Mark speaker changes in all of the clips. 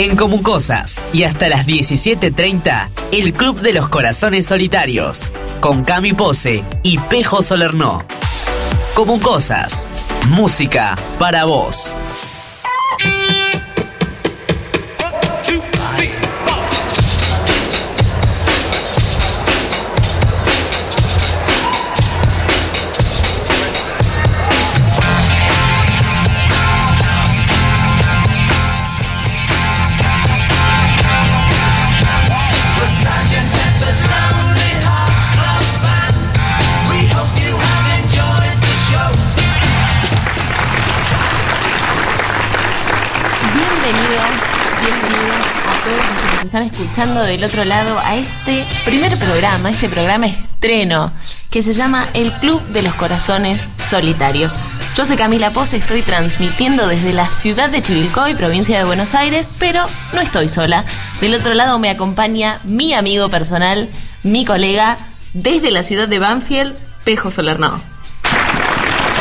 Speaker 1: En Comucosas y hasta las 17.30, el Club de los Corazones Solitarios, con Cami Pose y Pejo Solernó. Comucosas, música para vos.
Speaker 2: Están escuchando del otro lado a este primer programa, este programa estreno, que se llama El Club de los Corazones Solitarios. Yo soy Camila Pose, estoy transmitiendo desde la ciudad de Chivilcoy, provincia de Buenos Aires, pero no estoy sola. Del otro lado me acompaña mi amigo personal, mi colega, desde la ciudad de Banfield, Pejo Solernó.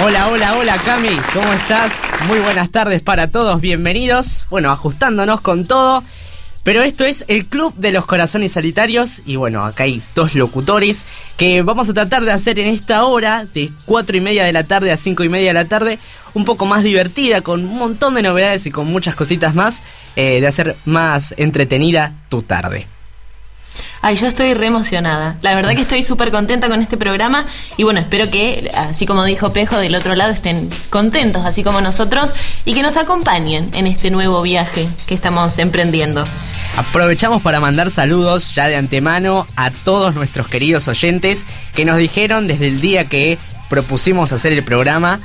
Speaker 3: Hola, hola, hola Cami, ¿cómo estás? Muy buenas tardes para todos, bienvenidos. Bueno, ajustándonos con todo. Pero esto es el Club de los Corazones Solitarios y bueno, acá hay dos locutores que vamos a tratar de hacer en esta hora de 4 y media de la tarde a 5 y media de la tarde un poco más divertida, con un montón de novedades y con muchas cositas más, eh, de hacer más entretenida tu tarde.
Speaker 2: Ay, yo estoy re emocionada. La verdad que estoy súper contenta con este programa y bueno, espero que, así como dijo Pejo, del otro lado estén contentos, así como nosotros, y que nos acompañen en este nuevo viaje que estamos emprendiendo.
Speaker 3: Aprovechamos para mandar saludos ya de antemano a todos nuestros queridos oyentes que nos dijeron desde el día que propusimos hacer el programa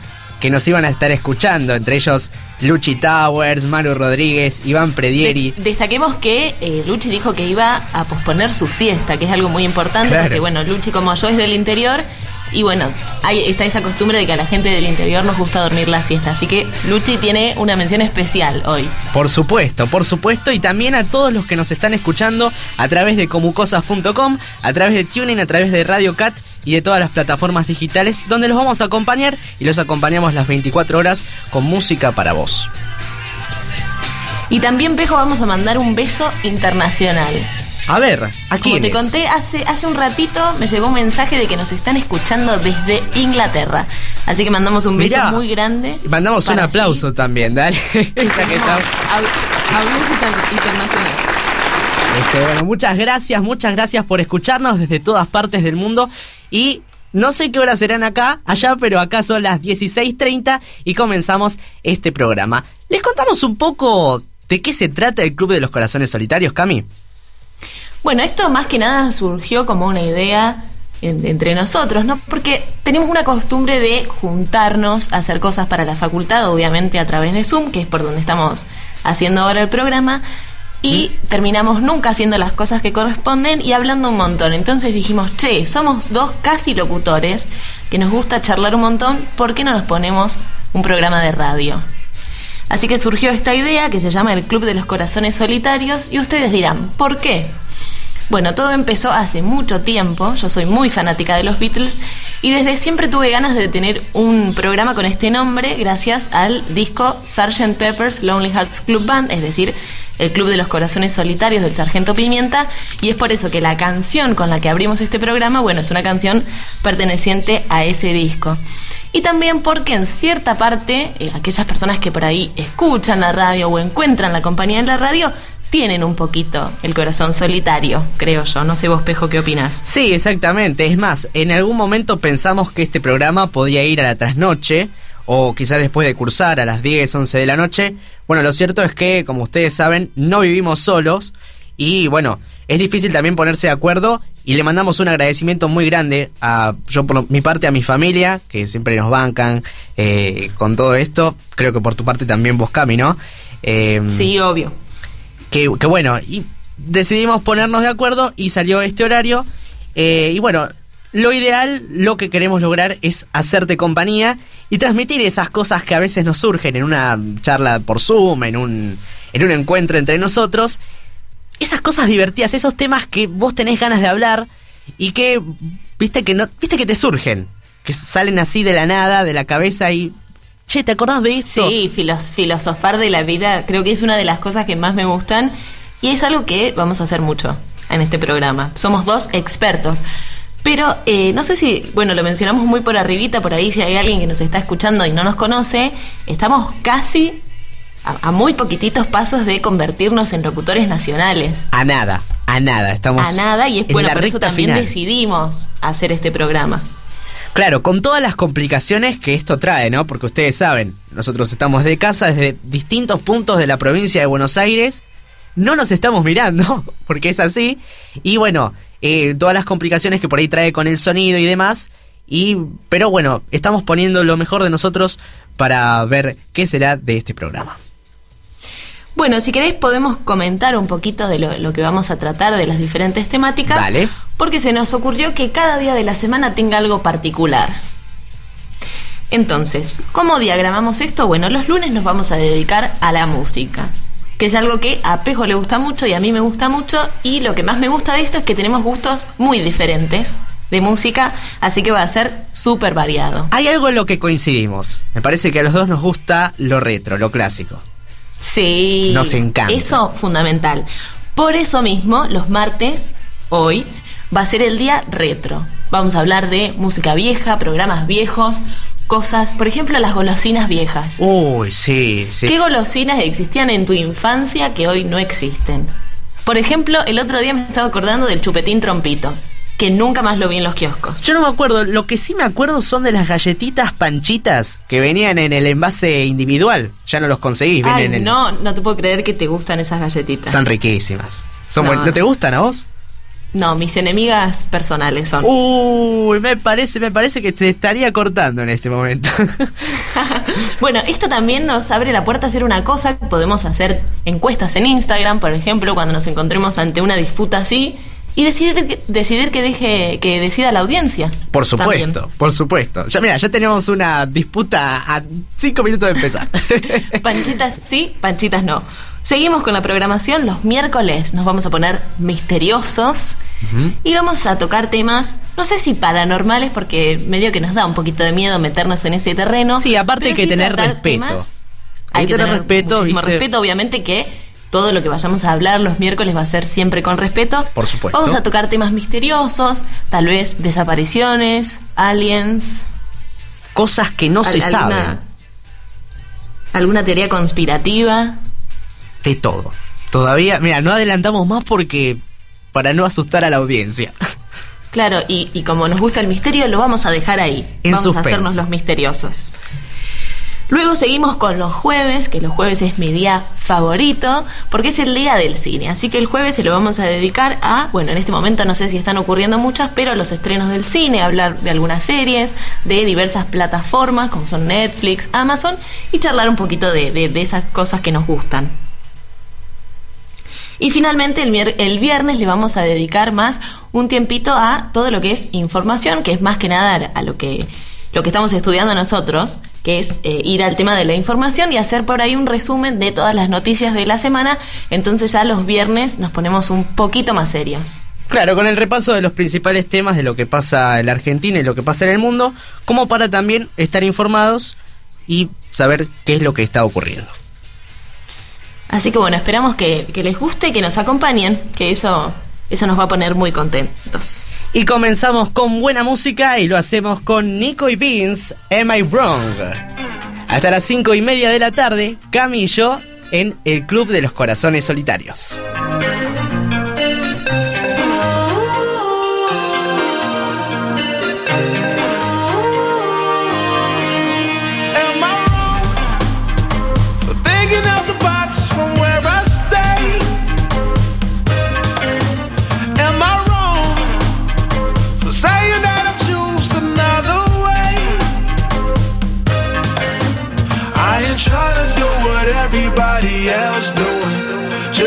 Speaker 3: que nos iban a estar escuchando, entre ellos Luchi Towers, Maru Rodríguez, Iván Predieri.
Speaker 2: destaquemos que eh, Luchi dijo que iba a posponer su siesta, que es algo muy importante, porque bueno, Luchi como yo es del interior y bueno, ahí está esa costumbre de que a la gente del interior nos gusta dormir la siesta. Así que Luchi tiene una mención especial hoy.
Speaker 3: Por supuesto, por supuesto. Y también a todos los que nos están escuchando a través de comucosas.com, a través de Tuning, a través de Radio Cat y de todas las plataformas digitales donde los vamos a acompañar y los acompañamos las 24 horas con música para vos.
Speaker 2: Y también, Pejo, vamos a mandar un beso internacional.
Speaker 3: A ver, aquí.
Speaker 2: Como te conté hace, hace un ratito, me llegó un mensaje de que nos están escuchando desde Inglaterra. Así que mandamos un beso muy grande.
Speaker 3: Mandamos un aplauso también, dale.
Speaker 2: Audiencia internacional.
Speaker 3: Este, bueno, muchas gracias, muchas gracias por escucharnos desde todas partes del mundo. Y no sé qué hora serán acá, allá, pero acá son las 16.30 y comenzamos este programa. ¿Les contamos un poco de qué se trata el Club de los Corazones Solitarios, Cami?
Speaker 2: Bueno, esto más que nada surgió como una idea entre nosotros, ¿no? Porque tenemos una costumbre de juntarnos a hacer cosas para la facultad, obviamente a través de Zoom, que es por donde estamos haciendo ahora el programa, y terminamos nunca haciendo las cosas que corresponden y hablando un montón. Entonces dijimos, che, somos dos casi locutores que nos gusta charlar un montón, ¿por qué no nos ponemos un programa de radio? Así que surgió esta idea que se llama el Club de los Corazones Solitarios y ustedes dirán, ¿por qué? Bueno, todo empezó hace mucho tiempo, yo soy muy fanática de los Beatles y desde siempre tuve ganas de tener un programa con este nombre gracias al disco Sgt. Pepper's Lonely Hearts Club Band, es decir, el Club de los Corazones Solitarios del Sargento Pimienta, y es por eso que la canción con la que abrimos este programa, bueno, es una canción perteneciente a ese disco. Y también porque en cierta parte, eh, aquellas personas que por ahí escuchan la radio o encuentran la compañía en la radio, tienen un poquito el corazón solitario, creo yo. No sé vos, Pejo, ¿qué opinas?
Speaker 3: Sí, exactamente. Es más, en algún momento pensamos que este programa podía ir a la trasnoche o quizás después de cursar a las 10, 11 de la noche. Bueno, lo cierto es que, como ustedes saben, no vivimos solos y bueno, es difícil también ponerse de acuerdo y le mandamos un agradecimiento muy grande a yo por mi parte a mi familia que siempre nos bancan eh, con todo esto. Creo que por tu parte también vos, Cami, ¿no?
Speaker 2: Eh, sí, obvio
Speaker 3: que, bueno, y decidimos ponernos de acuerdo y salió este horario. Eh, y bueno, lo ideal, lo que queremos lograr es hacerte compañía y transmitir esas cosas que a veces nos surgen en una charla por Zoom, en un, en un encuentro entre nosotros. Esas cosas divertidas, esos temas que vos tenés ganas de hablar y que, viste que, no, viste que te surgen, que salen así de la nada, de la cabeza y che, ¿te acordás de esto?
Speaker 2: Sí, filosofar de la vida creo que es una de las cosas que más me gustan y es algo que vamos a hacer mucho en este programa. Somos dos expertos. Pero eh, no sé si, bueno, lo mencionamos muy por arribita, por ahí si hay alguien que nos está escuchando y no nos conoce, estamos casi a, muy poquititos pasos de convertirnos en locutores nacionales.
Speaker 3: A nada, a nada, estamos.
Speaker 2: A nada, y es bueno, por eso también decidimos hacer este programa.
Speaker 3: Claro, con todas las complicaciones que esto trae, ¿no? Porque ustedes saben, nosotros estamos de casa desde distintos puntos de la provincia de Buenos Aires, no nos estamos mirando, porque es así, y bueno, eh, todas las complicaciones que por ahí trae con el sonido y demás, y, pero bueno, estamos poniendo lo mejor de nosotros para ver qué será de este programa.
Speaker 2: Bueno, si queréis podemos comentar un poquito de lo, que vamos a tratar de las diferentes temáticas.
Speaker 3: Vale.
Speaker 2: Porque se nos ocurrió que cada día de la semana tenga algo particular. Entonces, ¿cómo diagramamos esto? Bueno, los lunes nos vamos a dedicar a la música, que es algo que a Pejo le gusta mucho y a mí me gusta mucho, y lo que más me gusta de esto es que tenemos gustos muy diferentes de música, así que va a ser súper variado.
Speaker 3: Hay algo en lo que coincidimos. Me parece que a los dos nos gusta lo retro, lo clásico.
Speaker 2: Sí.
Speaker 3: Nos encanta.
Speaker 2: Eso fundamental. Por eso mismo, los martes, hoy, va a ser el día retro. Vamos a hablar de música vieja, programas viejos, cosas, por ejemplo, las golosinas viejas.
Speaker 3: Uy, sí, sí.
Speaker 2: ¿Qué golosinas existían en tu infancia que hoy no existen? Por ejemplo, el otro día me estaba acordando del chupetín trompito que nunca más lo vi en los kioscos.
Speaker 3: Yo no me acuerdo, lo que sí me acuerdo son de las galletitas panchitas que venían en el envase individual. Ya no los conseguís,
Speaker 2: Ay,
Speaker 3: en
Speaker 2: No, no te puedo creer que te gustan esas galletitas.
Speaker 3: Son riquísimas. Son no, ¿No te gustan a vos?
Speaker 2: No, mis enemigas personales son.
Speaker 3: Uy, me parece, me parece que te estaría cortando en este momento.
Speaker 2: bueno, esto también nos abre la puerta a hacer una cosa. Podemos hacer encuestas en Instagram, por ejemplo, cuando nos encontremos ante una disputa así y decidir, decidir que deje que decida la audiencia.
Speaker 3: Por supuesto, por supuesto. Ya mira, ya tenemos una disputa a cinco minutos de empezar.
Speaker 2: panchitas sí, panchitas no. Seguimos con la programación. Los miércoles nos vamos a poner misteriosos y vamos a tocar temas, no sé si paranormales, porque medio que nos da un poquito de miedo meternos en ese terreno.
Speaker 3: Sí, aparte hay que tener respeto.
Speaker 2: hay, que tener, respeto. Muchísimo respeto, obviamente que todo lo que vayamos a hablar los miércoles va a ser siempre con respeto.
Speaker 3: Por supuesto.
Speaker 2: Vamos a tocar temas misteriosos, tal vez desapariciones, aliens.
Speaker 3: Cosas que no se saben.
Speaker 2: ¿Alguna teoría conspirativa?
Speaker 3: De todo. Todavía, mira, no adelantamos más porque. para no asustar a la audiencia.
Speaker 2: Claro, y, como nos gusta el misterio, lo vamos a dejar ahí. vamos a hacernos los misteriosos. Luego seguimos con los jueves, que los jueves es mi día favorito, porque es el día del cine. Así que el jueves se lo vamos a dedicar a, bueno, en este momento no sé si están ocurriendo muchas, pero los estrenos del cine, hablar de algunas series, de diversas plataformas como son Netflix, Amazon, y charlar un poquito de, esas cosas que nos gustan. Y finalmente el, el, viernes le vamos a dedicar más un tiempito a todo lo que es información, que es más que nada a lo que lo que estamos estudiando nosotros, que es eh, ir al tema de la información y hacer por ahí un resumen de todas las noticias de la semana. Entonces ya los viernes nos ponemos un poquito más serios.
Speaker 3: Claro, con el repaso de los principales temas de lo que pasa en la Argentina y lo que pasa en el mundo, como para también estar informados y saber qué es lo que está ocurriendo.
Speaker 2: Así que bueno, esperamos que, que les guste, que nos acompañen, que eso eso nos va a poner muy contentos.
Speaker 3: Y comenzamos con buena música y lo hacemos con Nico y Vince, Am I Wrong? Hasta las cinco y media de la tarde, Cami y yo en el Club de los Corazones Solitarios.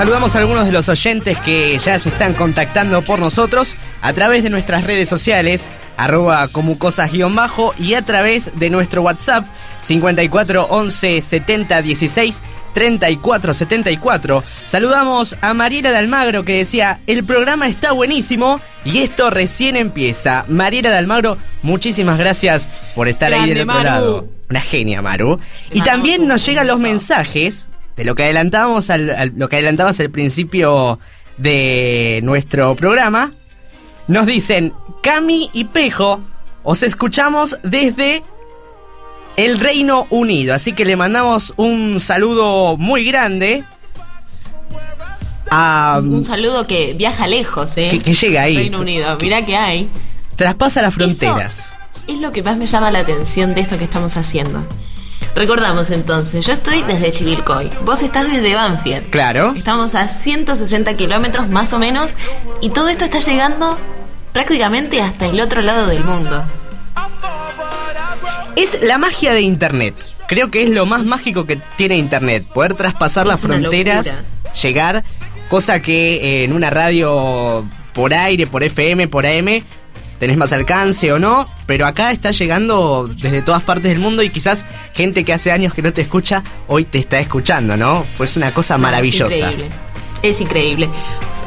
Speaker 3: Saludamos a algunos de los oyentes que ya se están contactando por nosotros a través de nuestras redes sociales, arroba como cosas guion bajo, y a través de nuestro WhatsApp 54 11 70 16 34 74. Saludamos a Mariela de Almagro que decía, el programa está buenísimo y esto recién empieza. Mariela de Almagro, muchísimas gracias por estar ahí del otro
Speaker 2: Maru.
Speaker 3: lado. Una genia, Maru. Y
Speaker 2: Maru,
Speaker 3: también nos llegan los mensajes de lo que adelantábamos al, al- lo que adelantabas al principio de nuestro programa. Nos dicen, Cami y Pejo, os escuchamos desde el Reino Unido. Así que le mandamos un saludo muy grande a...
Speaker 2: Un saludo que viaja lejos, ¿eh?
Speaker 3: Que- que llega ahí.
Speaker 2: Reino Unido. Mirá que hay.
Speaker 3: Traspasa las fronteras.
Speaker 2: Eso es lo que más me llama la atención de esto que estamos haciendo. Recordamos entonces, yo estoy desde Chivilcoy, vos estás desde Banfield.
Speaker 3: Claro.
Speaker 2: Estamos a 160 kilómetros más o menos y todo esto está llegando prácticamente hasta el otro lado del mundo.
Speaker 3: Es la magia de Internet. Creo que es lo más mágico que tiene Internet. Poder traspasar las
Speaker 2: Es
Speaker 3: fronteras, llegar, cosa que eh, en una radio por aire, por FM, por AM, tenés más alcance o no, pero acá está llegando desde todas partes del mundo y quizás gente que hace años que no te escucha, hoy te está escuchando, ¿no? Pues una cosa maravillosa.
Speaker 2: Es increíble. Es increíble.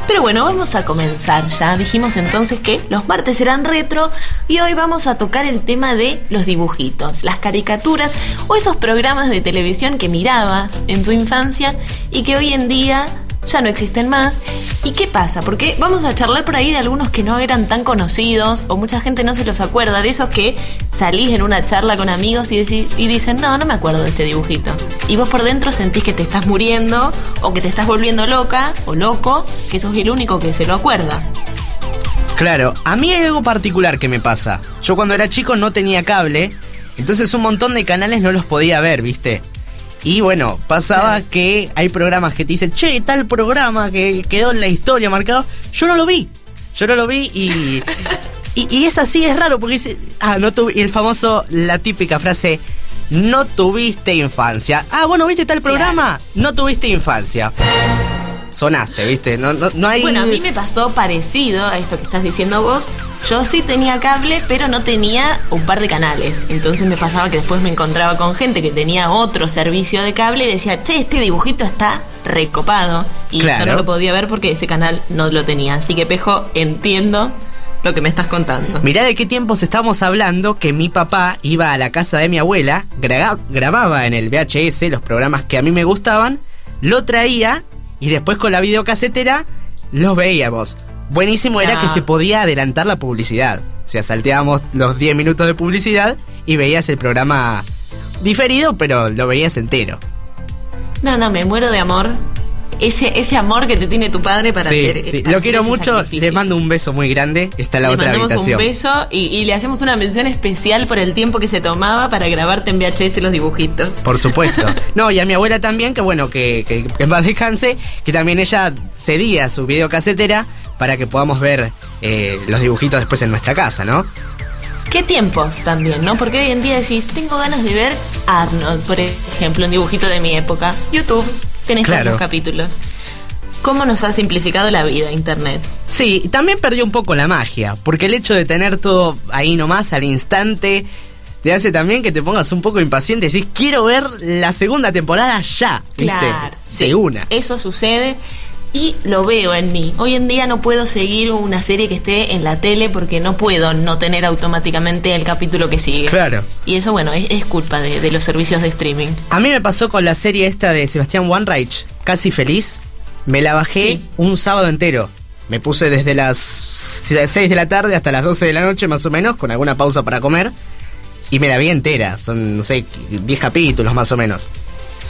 Speaker 2: Pero bueno, vamos a comenzar ya. Dijimos entonces que los martes serán retro y hoy vamos a tocar el tema de los dibujitos, las caricaturas o esos programas de televisión que mirabas en tu infancia y que hoy en día ya no existen más. ¿Y qué pasa? Porque vamos a charlar por ahí de algunos que no eran tan conocidos o mucha gente no se los acuerda, de esos que salís en una charla con amigos y, dicen, no, no me acuerdo de este dibujito. Y vos por dentro sentís que te estás muriendo o que te estás volviendo loca o loco, que sos el único que se lo acuerda.
Speaker 3: Claro, a mí hay algo particular que me pasa. Yo cuando era chico no tenía cable, entonces un montón de canales no los podía ver, ¿viste? Y bueno, pasaba que hay programas que te dicen, che, tal programa que quedó en la historia marcado. Yo no lo vi. Yo no lo vi y. Y, y es así, es raro, porque dice. Ah, no tuve. Y el famoso, la típica frase. No tuviste infancia. Ah, bueno, ¿viste tal programa? No tuviste infancia. Sonaste, ¿viste? No, no, no hay.
Speaker 2: Bueno, a mí me pasó parecido a esto que estás diciendo vos. Yo sí tenía cable, pero no tenía un par de canales. Entonces me pasaba que después me encontraba con gente que tenía otro servicio de cable y decía, che, este dibujito está recopado. Y
Speaker 3: Claro.
Speaker 2: yo no lo podía ver porque ese canal no lo tenía. Así que, Pejo, entiendo lo que me estás contando.
Speaker 3: Mirá de qué tiempos estamos hablando que mi papá iba a la casa de mi abuela, gra- grababa en el VHS los programas que a mí me gustaban, lo traía y después con la videocasetera los veíamos. Buenísimo era que se podía adelantar la publicidad. O sea, salteábamos los 10 minutos de publicidad y veías el programa diferido, pero lo veías entero.
Speaker 2: No, no, me muero de amor. Ese, ese amor que te tiene tu padre para
Speaker 3: Sí,
Speaker 2: hacer.
Speaker 3: sí. Lo quiero mucho,
Speaker 2: sacrificio.
Speaker 3: le mando un beso muy grande. Está la
Speaker 2: Le
Speaker 3: otra
Speaker 2: mandamos
Speaker 3: habitación.
Speaker 2: un beso y, y le hacemos una mención especial por el tiempo que se tomaba para grabarte en VHS los dibujitos.
Speaker 3: Por supuesto. No, y a mi abuela también, que bueno, que, que, que paz descanse, que también ella cedía su videocasetera para que podamos ver eh, los dibujitos después en nuestra casa, ¿no?
Speaker 2: ¿Qué tiempos también, no? Porque hoy en día decís, tengo ganas de ver Arnold, por ejemplo, un dibujito de mi época. YouTube,
Speaker 3: Claro.
Speaker 2: todos los capítulos. ¿Cómo nos ha simplificado la vida Internet?
Speaker 3: Sí, también perdió un poco la magia, porque el hecho de tener todo ahí nomás al instante te hace también que te pongas un poco impaciente y decís, quiero ver la segunda temporada ya, ¿viste?
Speaker 2: Claro, sí,
Speaker 3: De una.
Speaker 2: Eso sucede y lo veo en mí. Hoy en día no puedo seguir una serie que esté en la tele porque no puedo no tener automáticamente el capítulo que sigue.
Speaker 3: Claro.
Speaker 2: Y eso, bueno, es, es culpa de, de los servicios de streaming.
Speaker 3: A mí me pasó con la serie esta de Sebastián Wanreich, Casi Feliz. Me la bajé
Speaker 2: Sí.
Speaker 3: un sábado entero. Me puse desde las 6 de la tarde hasta las 12 de la noche más o menos, con alguna pausa para comer. Y me la vi entera. Son, no sé, 10 capítulos más o menos.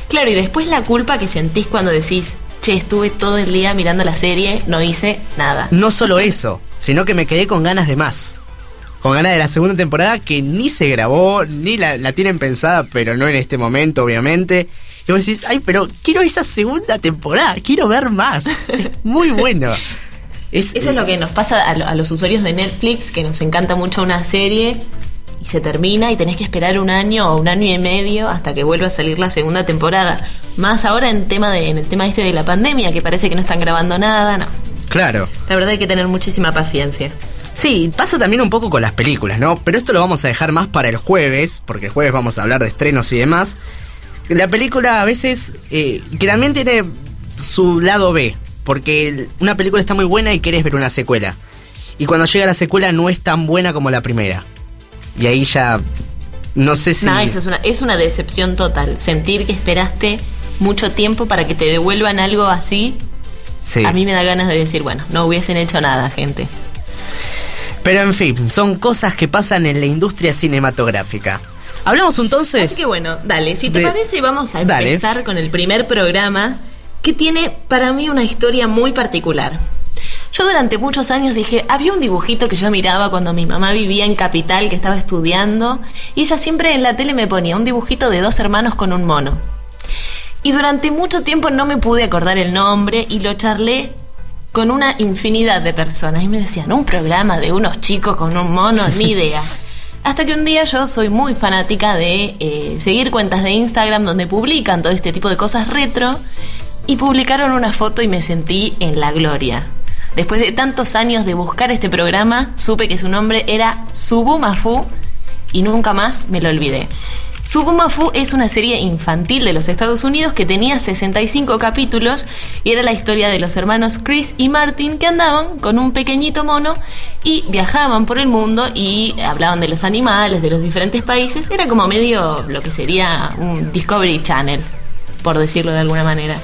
Speaker 2: Claro, y después la culpa que sentís cuando decís, che, estuve todo el día mirando la serie, no hice nada.
Speaker 3: No solo eso, sino que me quedé con ganas de más. Con ganas de la segunda temporada que ni se grabó, ni la, la tienen pensada, pero no en este momento, obviamente. Y vos decís, ay, pero quiero esa segunda temporada, quiero ver más. Es muy bueno. Es,
Speaker 2: Eso es lo que nos pasa a, lo- a los usuarios de Netflix, que nos encanta mucho una serie y se termina y tenés que esperar un año o un año y medio hasta que vuelva a salir la segunda temporada. Más ahora en, tema de, en el tema este de la pandemia, que parece que no están grabando nada, no.
Speaker 3: Claro.
Speaker 2: La verdad hay que tener muchísima paciencia.
Speaker 3: Sí, pasa también un poco con las películas, ¿no? Pero esto lo vamos a dejar más para el jueves, porque el jueves vamos a hablar de estrenos y demás. La película a veces, eh, que también tiene su lado B, porque una película está muy buena y querés ver una secuela. Y cuando llega la secuela no es tan buena como la primera. Y ahí ya, no sé si...
Speaker 2: No, eso es una, es una decepción total. Sentir que esperaste mucho tiempo para que te devuelvan algo así,
Speaker 3: Sí.
Speaker 2: a mí me da ganas de decir, bueno, no hubiesen hecho nada, gente.
Speaker 3: Pero en fin, son cosas que pasan en la industria cinematográfica. Hablamos entonces...
Speaker 2: Así que bueno, dale, si te
Speaker 3: de-
Speaker 2: parece vamos a
Speaker 3: Dale.
Speaker 2: empezar con el primer programa que tiene para mí una historia muy particular. Yo durante muchos años dije, había un dibujito que yo miraba cuando mi mamá vivía en Capital, que estaba estudiando, y ella siempre en la tele me ponía un dibujito de dos hermanos con un mono. Y durante mucho tiempo no me pude acordar el nombre y lo charlé con una infinidad de personas y me decían, un programa de unos chicos con un mono, ni idea. Hasta que un día yo soy muy fanática de eh, seguir cuentas de Instagram donde publican todo este tipo de cosas retro y publicaron una foto y me sentí en la gloria. Después de tantos años de buscar este programa, supe que su nombre era Subumafu y nunca más me lo olvidé. Subumafu es una serie infantil de los Estados Unidos que tenía 65 capítulos y era la historia de los hermanos Chris y Martin que andaban con un pequeñito mono y viajaban por el mundo y hablaban de los animales, de los diferentes países. Era como medio lo que sería un Discovery Channel, por decirlo de alguna manera.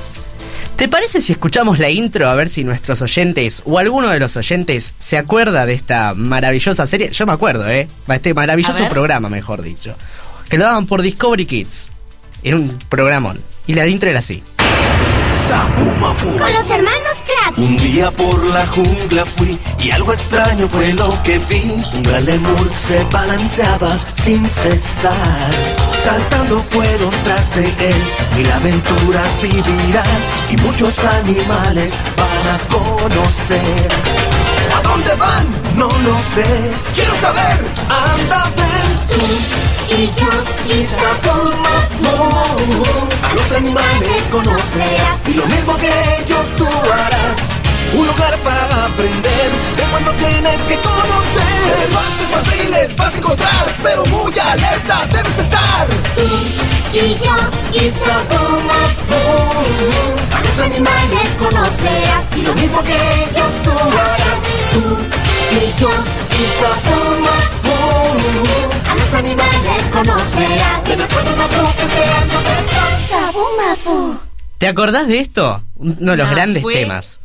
Speaker 3: ¿Te parece si escuchamos la intro a ver si nuestros oyentes o alguno de los oyentes se acuerda de esta maravillosa serie? Yo me acuerdo, ¿eh? Este maravilloso programa, mejor dicho. Que lo daban por Discovery Kids. Era un programón. Y la intro era así.
Speaker 4: Sabumafu.
Speaker 5: Con los hermanos Kratt.
Speaker 4: Un día por la jungla fui y algo extraño fue lo que vi. Un gran lemur se balanceaba sin cesar. Saltando fueron tras de él, mil aventuras vivirán y muchos animales van a conocer. ¿A dónde van? No lo sé. Quiero saber. Anda, ven tú y yo y Sabumafu. A los animales conocerás y lo mismo que ellos tú harás. Un lugar para aprender de cuando tienes que conocer. Elefantes cuatriles vas a encontrar, pero muy alerta debes estar. Tú y yo y Sabumafu. A los animales conocerás y lo mismo que ellos tú harás. Tú y yo y Sabumafu. A los animales conocerás. En el Sabumafu esperándote están.
Speaker 5: Sabumafu.
Speaker 3: ¿Te acordás de esto? Uno de los grandes
Speaker 2: fue-
Speaker 3: temas.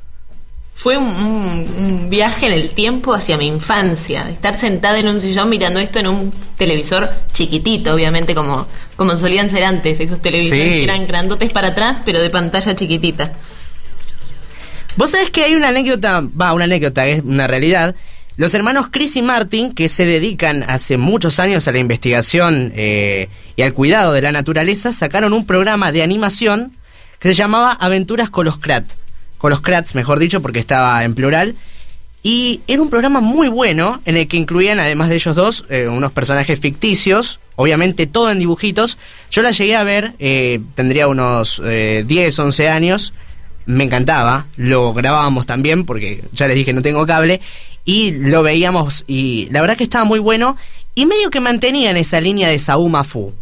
Speaker 2: Fue un, viaje en el tiempo hacia mi infancia. Estar sentada en un sillón mirando esto en un televisor chiquitito, obviamente, como, como solían ser antes. Esos televisores
Speaker 3: Sí.
Speaker 2: que eran grandotes para atrás, pero de pantalla chiquitita.
Speaker 3: Vos sabés que hay una anécdota, va, una anécdota, es una realidad. Los hermanos Chris y Martin, que se dedican hace muchos años a la investigación eh, y al cuidado de la naturaleza, sacaron un programa de animación que se llamaba Aventuras con los Krat. Con los Krats, mejor dicho, porque estaba en plural. Y era un programa muy bueno en el que incluían, además de ellos dos, eh, unos personajes ficticios, obviamente todo en dibujitos. Yo la llegué a ver, eh, tendría unos eh, 10, 11 años, me encantaba, lo grabábamos también porque ya les dije no tengo cable y lo veíamos y la verdad que estaba muy bueno y medio que mantenían esa línea de Saúl Fu.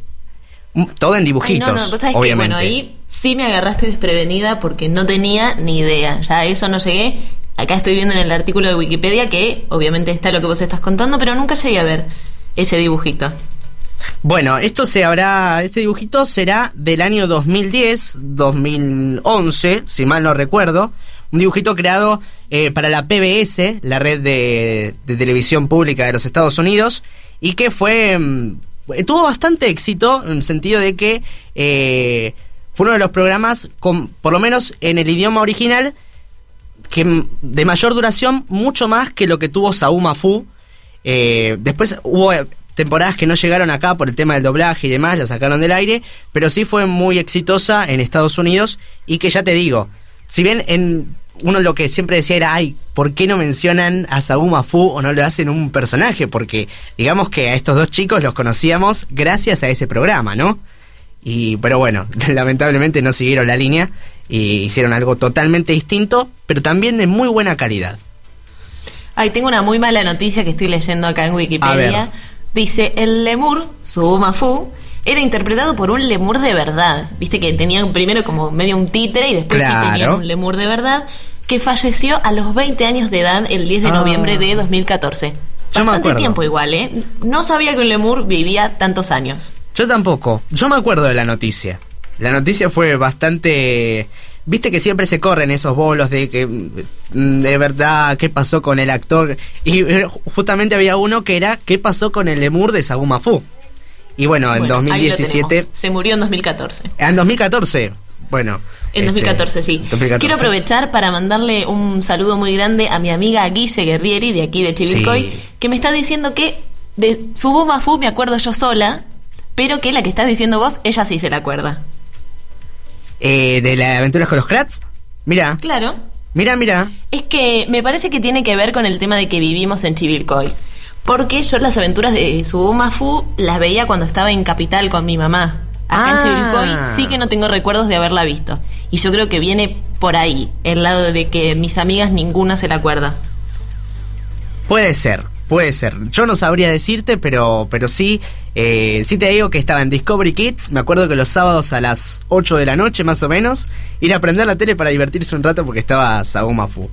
Speaker 3: Mm, Todo en
Speaker 2: Ay,
Speaker 3: dibujitos,
Speaker 2: no, no, vos sabés que,
Speaker 3: obviamente.
Speaker 2: bueno, ahí sí me agarraste desprevenida porque no tenía ni idea. Ya eso no llegué. Acá estoy viendo en el artículo de Wikipedia que obviamente está lo que vos estás contando, pero nunca llegué a ver ese dibujito.
Speaker 3: Bueno, esto se habrá, este dibujito será del año 2010, 2011, si mal no recuerdo. Un dibujito creado eh, para la PBS, la red de, de televisión pública de los Estados Unidos, y que fue mm, tuvo bastante éxito en el sentido de que eh, fue uno de los programas, con, por lo menos en el idioma original, que de mayor duración, mucho más que lo que tuvo Saúma Fu. Eh, después hubo eh, temporadas que no llegaron acá por el tema del doblaje y demás, la sacaron del aire, pero sí fue muy exitosa en Estados Unidos y que ya te digo, si bien en uno lo que siempre decía era, ay, ¿por qué no mencionan a Saúma Fu o no le hacen un personaje? Porque digamos que a estos dos chicos los conocíamos gracias a ese programa, ¿no? Y, pero bueno, lamentablemente no siguieron la línea y hicieron algo totalmente distinto, pero también de muy buena calidad.
Speaker 2: Ay, tengo una muy mala noticia que estoy leyendo acá en. Wikipedia. Dice, el lemur, Subumafu, era interpretado por un lemur de verdad. Viste que tenían primero como medio un títere y después
Speaker 3: Claro.
Speaker 2: sí tenían un lemur de verdad, que falleció a los 20 años de edad el 10 de
Speaker 3: Ah.
Speaker 2: noviembre de 2014.
Speaker 3: Yo me
Speaker 2: Bastante tiempo igual, ¿eh? No sabía que un lemur vivía tantos años.
Speaker 3: Yo tampoco, yo me acuerdo de la noticia. La noticia fue bastante... Viste que siempre se corren esos bolos de que mm, de verdad qué pasó con el actor y eh, justamente había uno que era qué pasó con el lemur de Saguma Fu. Y bueno, en
Speaker 2: Bueno, ahí lo
Speaker 3: 2017
Speaker 2: tenemos. Se murió en 2014.
Speaker 3: en 2014. Bueno,
Speaker 2: En
Speaker 3: este,
Speaker 2: 2014, sí.
Speaker 3: 2014.
Speaker 2: Quiero aprovechar para mandarle un saludo muy grande a mi amiga Guille Guerrieri de aquí de Chivilcoy,
Speaker 3: Sí.
Speaker 2: que me está diciendo que de Subuma Fu me acuerdo yo sola, pero que la que estás diciendo vos, ella sí se la acuerda.
Speaker 3: Eh, de las aventuras con los Kratz. Mira,
Speaker 2: Claro.
Speaker 3: mira, mira.
Speaker 2: Es que me parece que tiene que ver con el tema de que vivimos en Chivilcoy. Porque yo las aventuras de Subuma Fu las veía cuando estaba en Capital con mi mamá. Acá en
Speaker 3: Ah.
Speaker 2: Chivilcoy sí que no tengo recuerdos de haberla visto. Y yo creo que viene por ahí, el lado de que mis amigas ninguna se la acuerda.
Speaker 3: Puede ser, puede ser. Yo no sabría decirte, pero, pero sí, eh, sí te digo que estaba en Discovery Kids. Me acuerdo que los sábados a las 8 de la noche, más o menos, ir a prender la tele para divertirse un rato porque estaba Saguma Fu.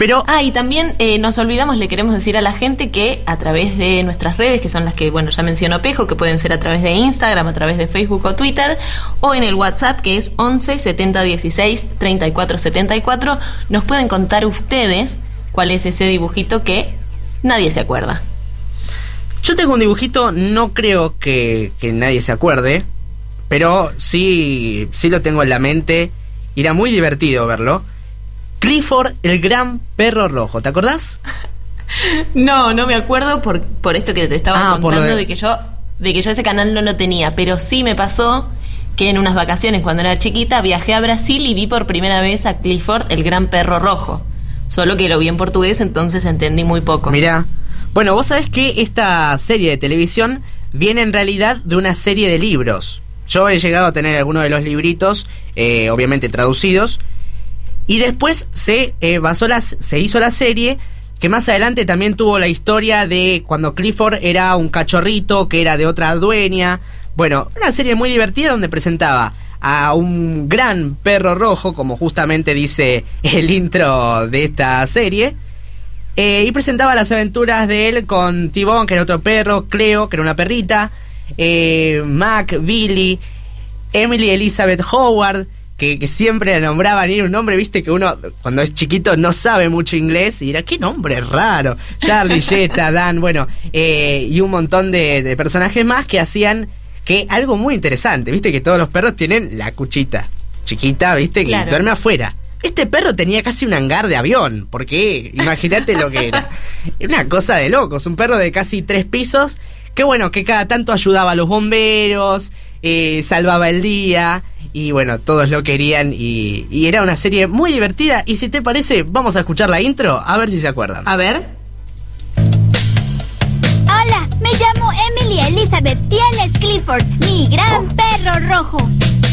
Speaker 3: Pero,
Speaker 2: Ah, y también eh, nos olvidamos, le queremos decir a la gente que a través de nuestras redes, que son las que, bueno, ya mencionó Pejo, que pueden ser a través de Instagram, a través de Facebook o Twitter, o en el WhatsApp, que es 11 70 16 34 74, nos pueden contar ustedes cuál es ese dibujito que nadie se acuerda.
Speaker 3: yo tengo un dibujito, no creo que, que nadie se acuerde, pero sí, sí lo tengo en la mente. y Era muy divertido verlo. Clifford, el gran perro rojo, ¿te acordás?
Speaker 2: No, no me acuerdo por, por esto que te estaba
Speaker 3: Ah,
Speaker 2: contando
Speaker 3: de-
Speaker 2: de... que yo de que yo ese canal no lo tenía, pero sí me pasó que en unas vacaciones cuando era chiquita viajé a Brasil y vi por primera vez a Clifford, el gran perro rojo. Solo que lo vi en portugués, entonces entendí muy poco.
Speaker 3: Mirá. Bueno, vos sabés que esta serie de televisión viene en realidad de una serie de libros. Yo he llegado a tener algunos de los libritos, eh, obviamente traducidos. Y después se eh, basó la, se hizo la serie, que más adelante también tuvo la historia de cuando Clifford era un cachorrito, que era de otra dueña. Bueno, una serie muy divertida donde presentaba a un gran perro rojo, como justamente dice el intro de esta serie. Eh, y presentaba las aventuras de él con Tibón, que era otro perro, Cleo, que era una perrita, eh, Mac, Billy, Emily Elizabeth Howard, que, que siempre la nombraban y era un nombre, viste, que uno cuando es chiquito no sabe mucho inglés y dirá, qué nombre raro. Charlie, Jetta, Dan, bueno, eh, y un montón de, de personajes más que hacían que algo muy interesante, viste, que todos los perros tienen la cuchita chiquita, viste, que
Speaker 2: Claro.
Speaker 3: duerme afuera. Este perro tenía casi un hangar de avión, porque imagínate lo que era. Era una cosa de locos, un perro de casi tres pisos, que bueno, que cada tanto ayudaba a los bomberos, eh, salvaba el día, y bueno, todos lo querían, y, y era una serie muy divertida, y si te parece, vamos a escuchar la intro, a ver si se acuerdan.
Speaker 2: A ver.
Speaker 5: Hola, me llamo Emily Elizabeth. ¿Quién es Clifford? Mi gran perro rojo.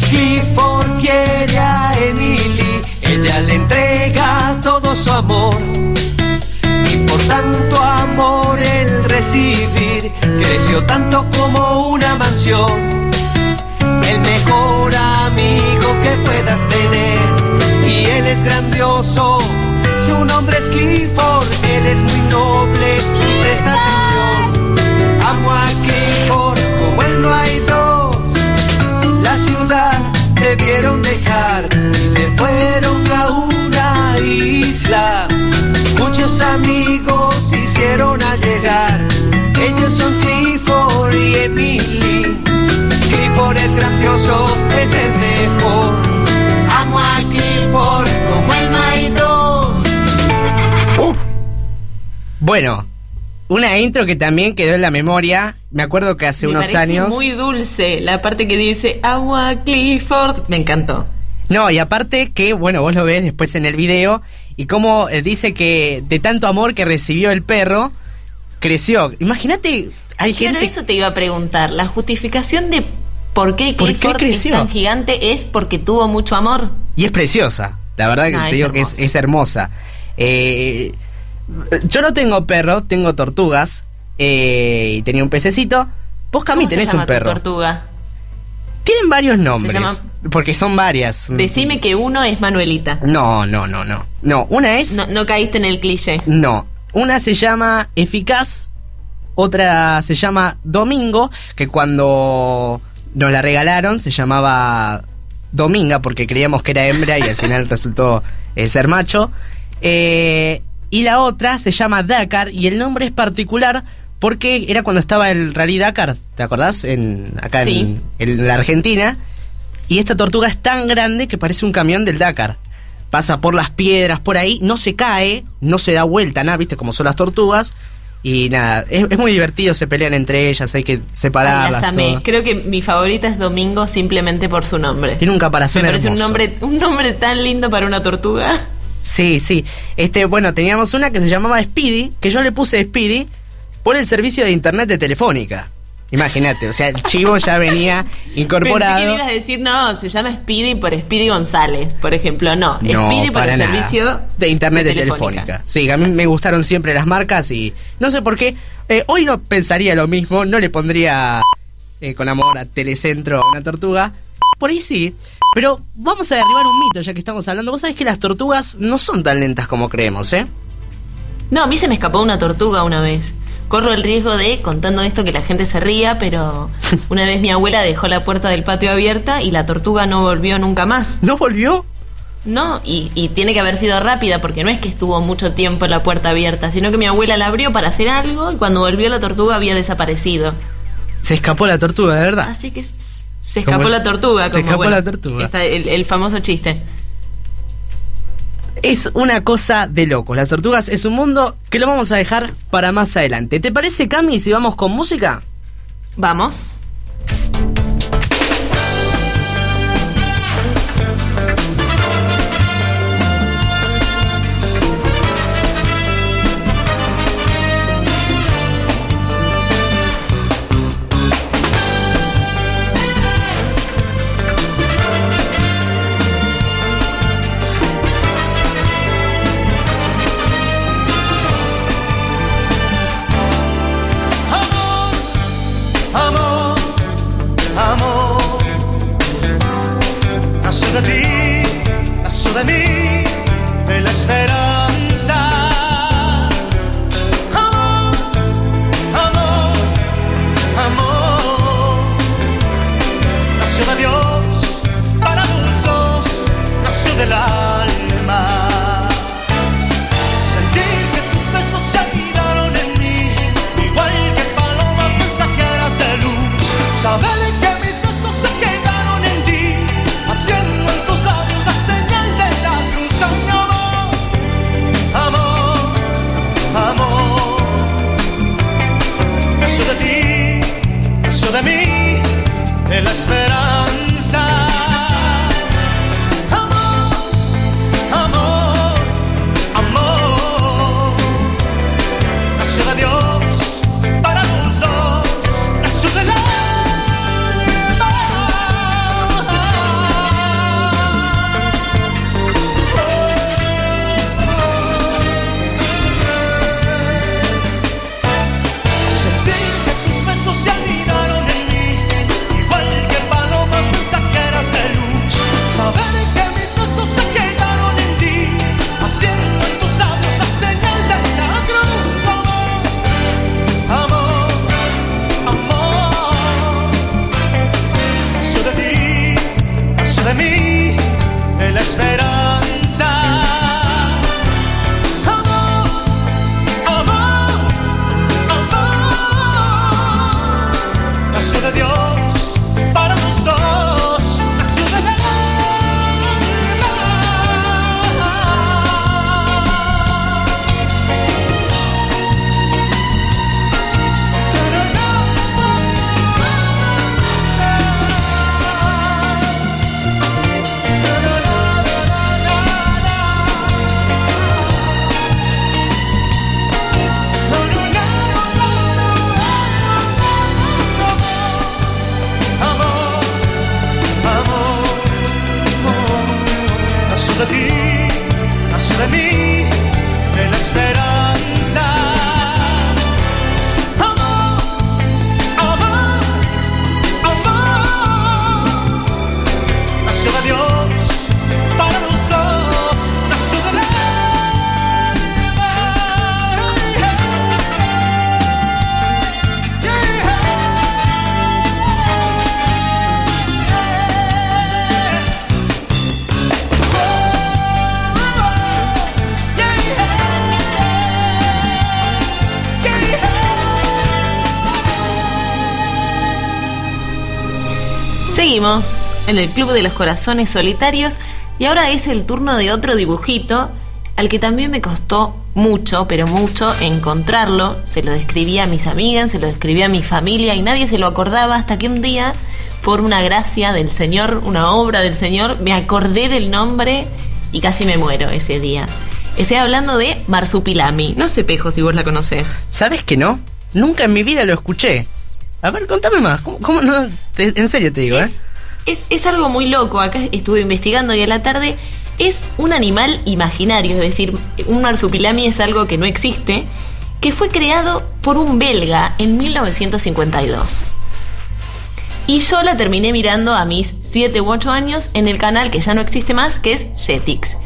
Speaker 4: Clifford quiere a Emily, ella le entrega todo su amor. Y por tanto amor el recibir, creció tanto fueron a una isla. Muchos amigos hicieron a llegar. Ellos son Clifford y Emily. Clifford es gracioso, es el mejor. Amo a Clifford como el Maidos. Uh.
Speaker 3: Bueno, una intro que también quedó en la memoria. Me acuerdo que hace
Speaker 2: Me
Speaker 3: unos años.
Speaker 2: Muy dulce la parte que dice Agua Clifford. Me encantó.
Speaker 3: No, y aparte que, bueno, vos lo ves después en el video. Y cómo eh, dice que de tanto amor que recibió el perro, creció. Imagínate, hay gente.
Speaker 2: eso te iba a preguntar. La justificación de por qué
Speaker 3: ¿Por qué
Speaker 2: Clifford es
Speaker 3: creció?
Speaker 2: tan gigante es porque tuvo mucho amor.
Speaker 3: Y es preciosa. La verdad que te digo que es,
Speaker 2: hermosa.
Speaker 3: es hermosa. Eh, yo no tengo perro, tengo tortugas. eh, y tenía un pececito. Vos, Cami,
Speaker 2: ¿Cómo se
Speaker 3: tenés
Speaker 2: llama
Speaker 3: un
Speaker 2: tu
Speaker 3: perro.
Speaker 2: tortuga?
Speaker 3: Tienen varios nombres.
Speaker 2: llama-
Speaker 3: Porque son varias.
Speaker 2: Decime que uno es Manuelita.
Speaker 3: No, no, no, no. No, una es.
Speaker 2: No, no caíste en el cliché.
Speaker 3: No. Una se llama Eficaz, otra se llama Domingo, que cuando nos la regalaron se llamaba Dominga porque creíamos que era hembra y al final resultó eh, ser macho. Eh, y la otra se llama Dakar y el nombre es particular porque era cuando estaba el Rally Dakar, ¿te acordás? En, acá
Speaker 2: Sí.
Speaker 3: en, en la Argentina. Y esta tortuga es tan grande que parece un camión del Dakar. Pasa por las piedras, por ahí, no se cae, no se da vuelta, nada, viste como son las tortugas. Y nada, es, es muy divertido, se pelean entre ellas, hay que
Speaker 2: Ay,
Speaker 3: separarlas.
Speaker 2: las amé.
Speaker 3: todo.
Speaker 2: Creo que mi favorita es Domingo simplemente por su nombre.
Speaker 3: Tiene un caparazón
Speaker 2: Me parece un
Speaker 3: hermoso.
Speaker 2: nombre, un nombre tan lindo para una tortuga.
Speaker 3: Sí, sí. Este, bueno, teníamos una que se llamaba Speedy, que yo le puse Speedy por el servicio de internet de Telefónica. Imagínate, o sea, el chivo ya venía
Speaker 2: Pensé que
Speaker 3: incorporado.
Speaker 2: ibas a decir, no, se llama Speedy por Speedy González, por ejemplo. No,
Speaker 3: No,
Speaker 2: Speedy por el
Speaker 3: nada.
Speaker 2: servicio
Speaker 3: de internet de,
Speaker 2: Telefónica.
Speaker 3: telefónica. Sí, a mí me gustaron siempre las marcas y no sé por qué. eh, hoy no pensaría lo mismo, no le pondría eh, con amor a Telecentro a una tortuga. Por ahí sí. Pero vamos a derribar un mito ya que estamos hablando. Vos sabés que las tortugas no son tan lentas como creemos, ¿eh?
Speaker 2: No, a mí se me escapó una tortuga una vez. Corro el riesgo de, contando esto, que la gente se ría, pero una vez mi abuela dejó la puerta del patio abierta y la tortuga no volvió nunca más.
Speaker 3: ¿No volvió?
Speaker 2: No, y, y tiene que haber sido rápida porque no es que estuvo mucho tiempo la puerta abierta, sino que mi abuela la abrió para hacer algo y cuando volvió la tortuga había desaparecido.
Speaker 3: Se escapó la tortuga, de verdad.
Speaker 2: Así que se escapó
Speaker 3: Como-
Speaker 2: la tortuga.
Speaker 3: se
Speaker 2: como,
Speaker 3: escapó
Speaker 2: bueno,
Speaker 3: la tortuga.
Speaker 2: está el, el famoso chiste.
Speaker 3: Es una cosa de locos. Las tortugas es un mundo que lo vamos a dejar para más adelante. ¿Te parece, Cami, si vamos con música?
Speaker 2: Vamos.
Speaker 4: En
Speaker 2: el Club de los Corazones Solitarios y ahora es el turno de otro dibujito al que también me costó mucho, pero mucho encontrarlo. Se lo describí a mis amigas, se lo describí a mi familia y nadie se lo acordaba hasta que un día, por una gracia del Señor, una obra del Señor, me acordé del nombre y casi me muero ese día. Estoy hablando de Marsupilami. No sé, Pejo, si vos la conocés.
Speaker 3: ¿Sabes que no? Nunca en mi vida lo escuché. A ver, contame más. ¿Cómo, cómo no? Te- en serio te digo, ¿eh?
Speaker 2: Es, es, algo muy loco. Acá estuve investigando y a la tarde es un animal imaginario, es decir, un marsupilami es algo que no existe, que fue creado por un belga en 1952. Y yo la terminé mirando a mis 7 u 8 años en el canal que ya no existe más, que es Jetix.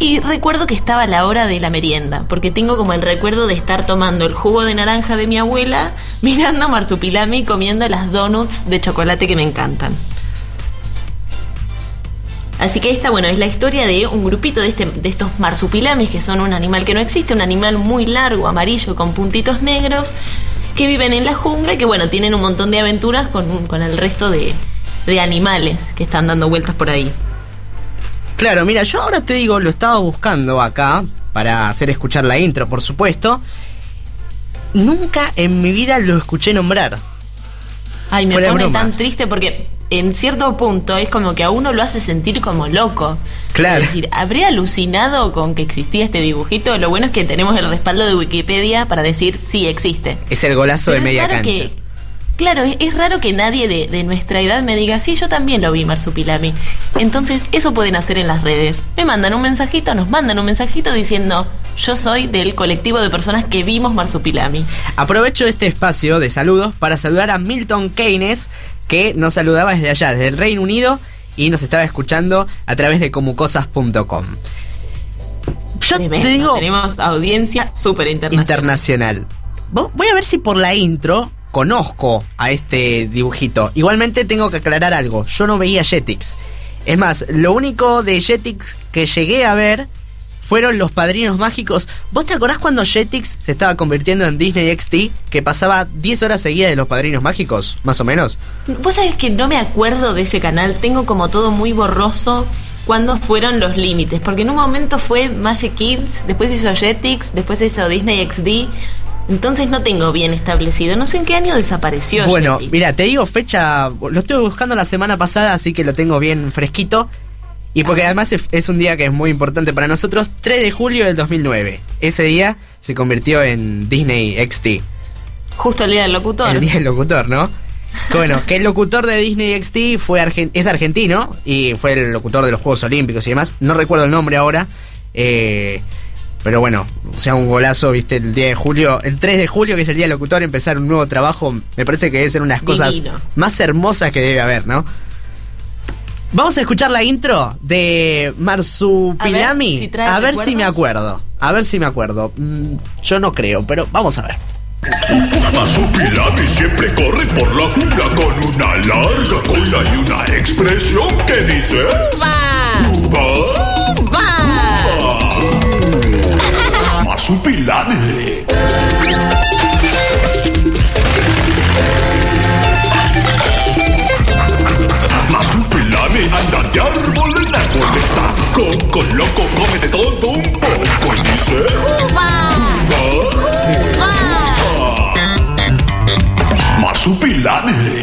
Speaker 2: Y recuerdo que estaba la hora de la merienda, porque tengo como el recuerdo de estar tomando el jugo de naranja de mi abuela, mirando Marsupilami comiendo las donuts de chocolate que me encantan. Así que esta, bueno, es la historia de un grupito de, este, de estos marsupilamis, que son un animal que no existe, un animal muy largo, amarillo, con puntitos negros, que viven en la jungla y que, bueno, tienen un montón de aventuras con, con el resto de, de animales que están dando vueltas por ahí.
Speaker 3: Claro, mira, yo ahora te digo, lo estaba buscando acá para hacer escuchar la intro, por supuesto. Nunca en mi vida lo escuché nombrar.
Speaker 2: Ay, me pone tan triste porque en cierto punto es como que a uno lo hace sentir como loco.
Speaker 3: Claro.
Speaker 2: Es decir, ¿habría alucinado con que existía este dibujito? Lo bueno es que tenemos el respaldo de Wikipedia para decir sí existe.
Speaker 3: Es el golazo de
Speaker 2: Pero
Speaker 3: media
Speaker 2: raro
Speaker 3: cancha.
Speaker 2: que- claro, es, es raro que nadie de, de nuestra edad me diga, sí, yo también lo vi Marsupilami. Entonces, eso pueden hacer en las redes. Me mandan un mensajito, nos mandan un mensajito diciendo, yo soy del colectivo de personas que vimos Marsupilami.
Speaker 3: Aprovecho este espacio de saludos para saludar a Milton Keynes, que nos saludaba desde allá, desde el Reino Unido, y nos estaba escuchando a través de comucosas.com. Yo
Speaker 2: Tremendo,
Speaker 3: te digo
Speaker 2: tenemos audiencia súper internacional.
Speaker 3: internacional. Vo- Voy a ver si por la intro conozco a este dibujito. Igualmente tengo que aclarar algo. Yo no veía Jetix. Es más, lo único de Jetix que llegué a ver fueron los padrinos mágicos. ¿Vos te acordás cuando Jetix se estaba convirtiendo en Disney XD? Que pasaba 10 horas seguidas de los padrinos mágicos, más o menos.
Speaker 2: Vos sabés que no me acuerdo de ese canal, tengo como todo muy borroso cuándo fueron los límites, porque en un momento fue Magic Kids, después hizo Jetix, después hizo Disney XD, entonces no tengo bien establecido, no sé en qué año desapareció.
Speaker 3: Bueno, mira, te digo fecha, lo estuve buscando la semana pasada, así que lo tengo bien fresquito. Y porque además es, es un día que es muy importante para nosotros, 3 de julio del 2009. Ese día se convirtió en Disney XD,
Speaker 2: Justo el día del locutor.
Speaker 3: el día del locutor, ¿no? Bueno, que el locutor de Disney XD fue es argentino y fue el locutor de los Juegos Olímpicos y demás. No recuerdo el nombre ahora. eh, pero bueno, o sea, un golazo, viste, el día de julio, el 3 de julio, que es el día del locutor, empezar un nuevo trabajo, me parece que debe ser unas cosas
Speaker 2: Divino.
Speaker 3: más hermosas que debe haber, ¿no? Vamos a escuchar la intro de Marsupilami.
Speaker 2: A ver si trae
Speaker 3: A ver si me acuerdo. A ver si me acuerdo. Mm, yo no creo, pero vamos a ver.
Speaker 6: Masupilami siempre corre por la jungla con una larga cola y una expresión que dice ¡Uva! ¡Uva! Masupilami. Masupilami anda de árbol en árbol está Coco loco come de todo un poco y dice ¡Uva! Marsupilami. Coco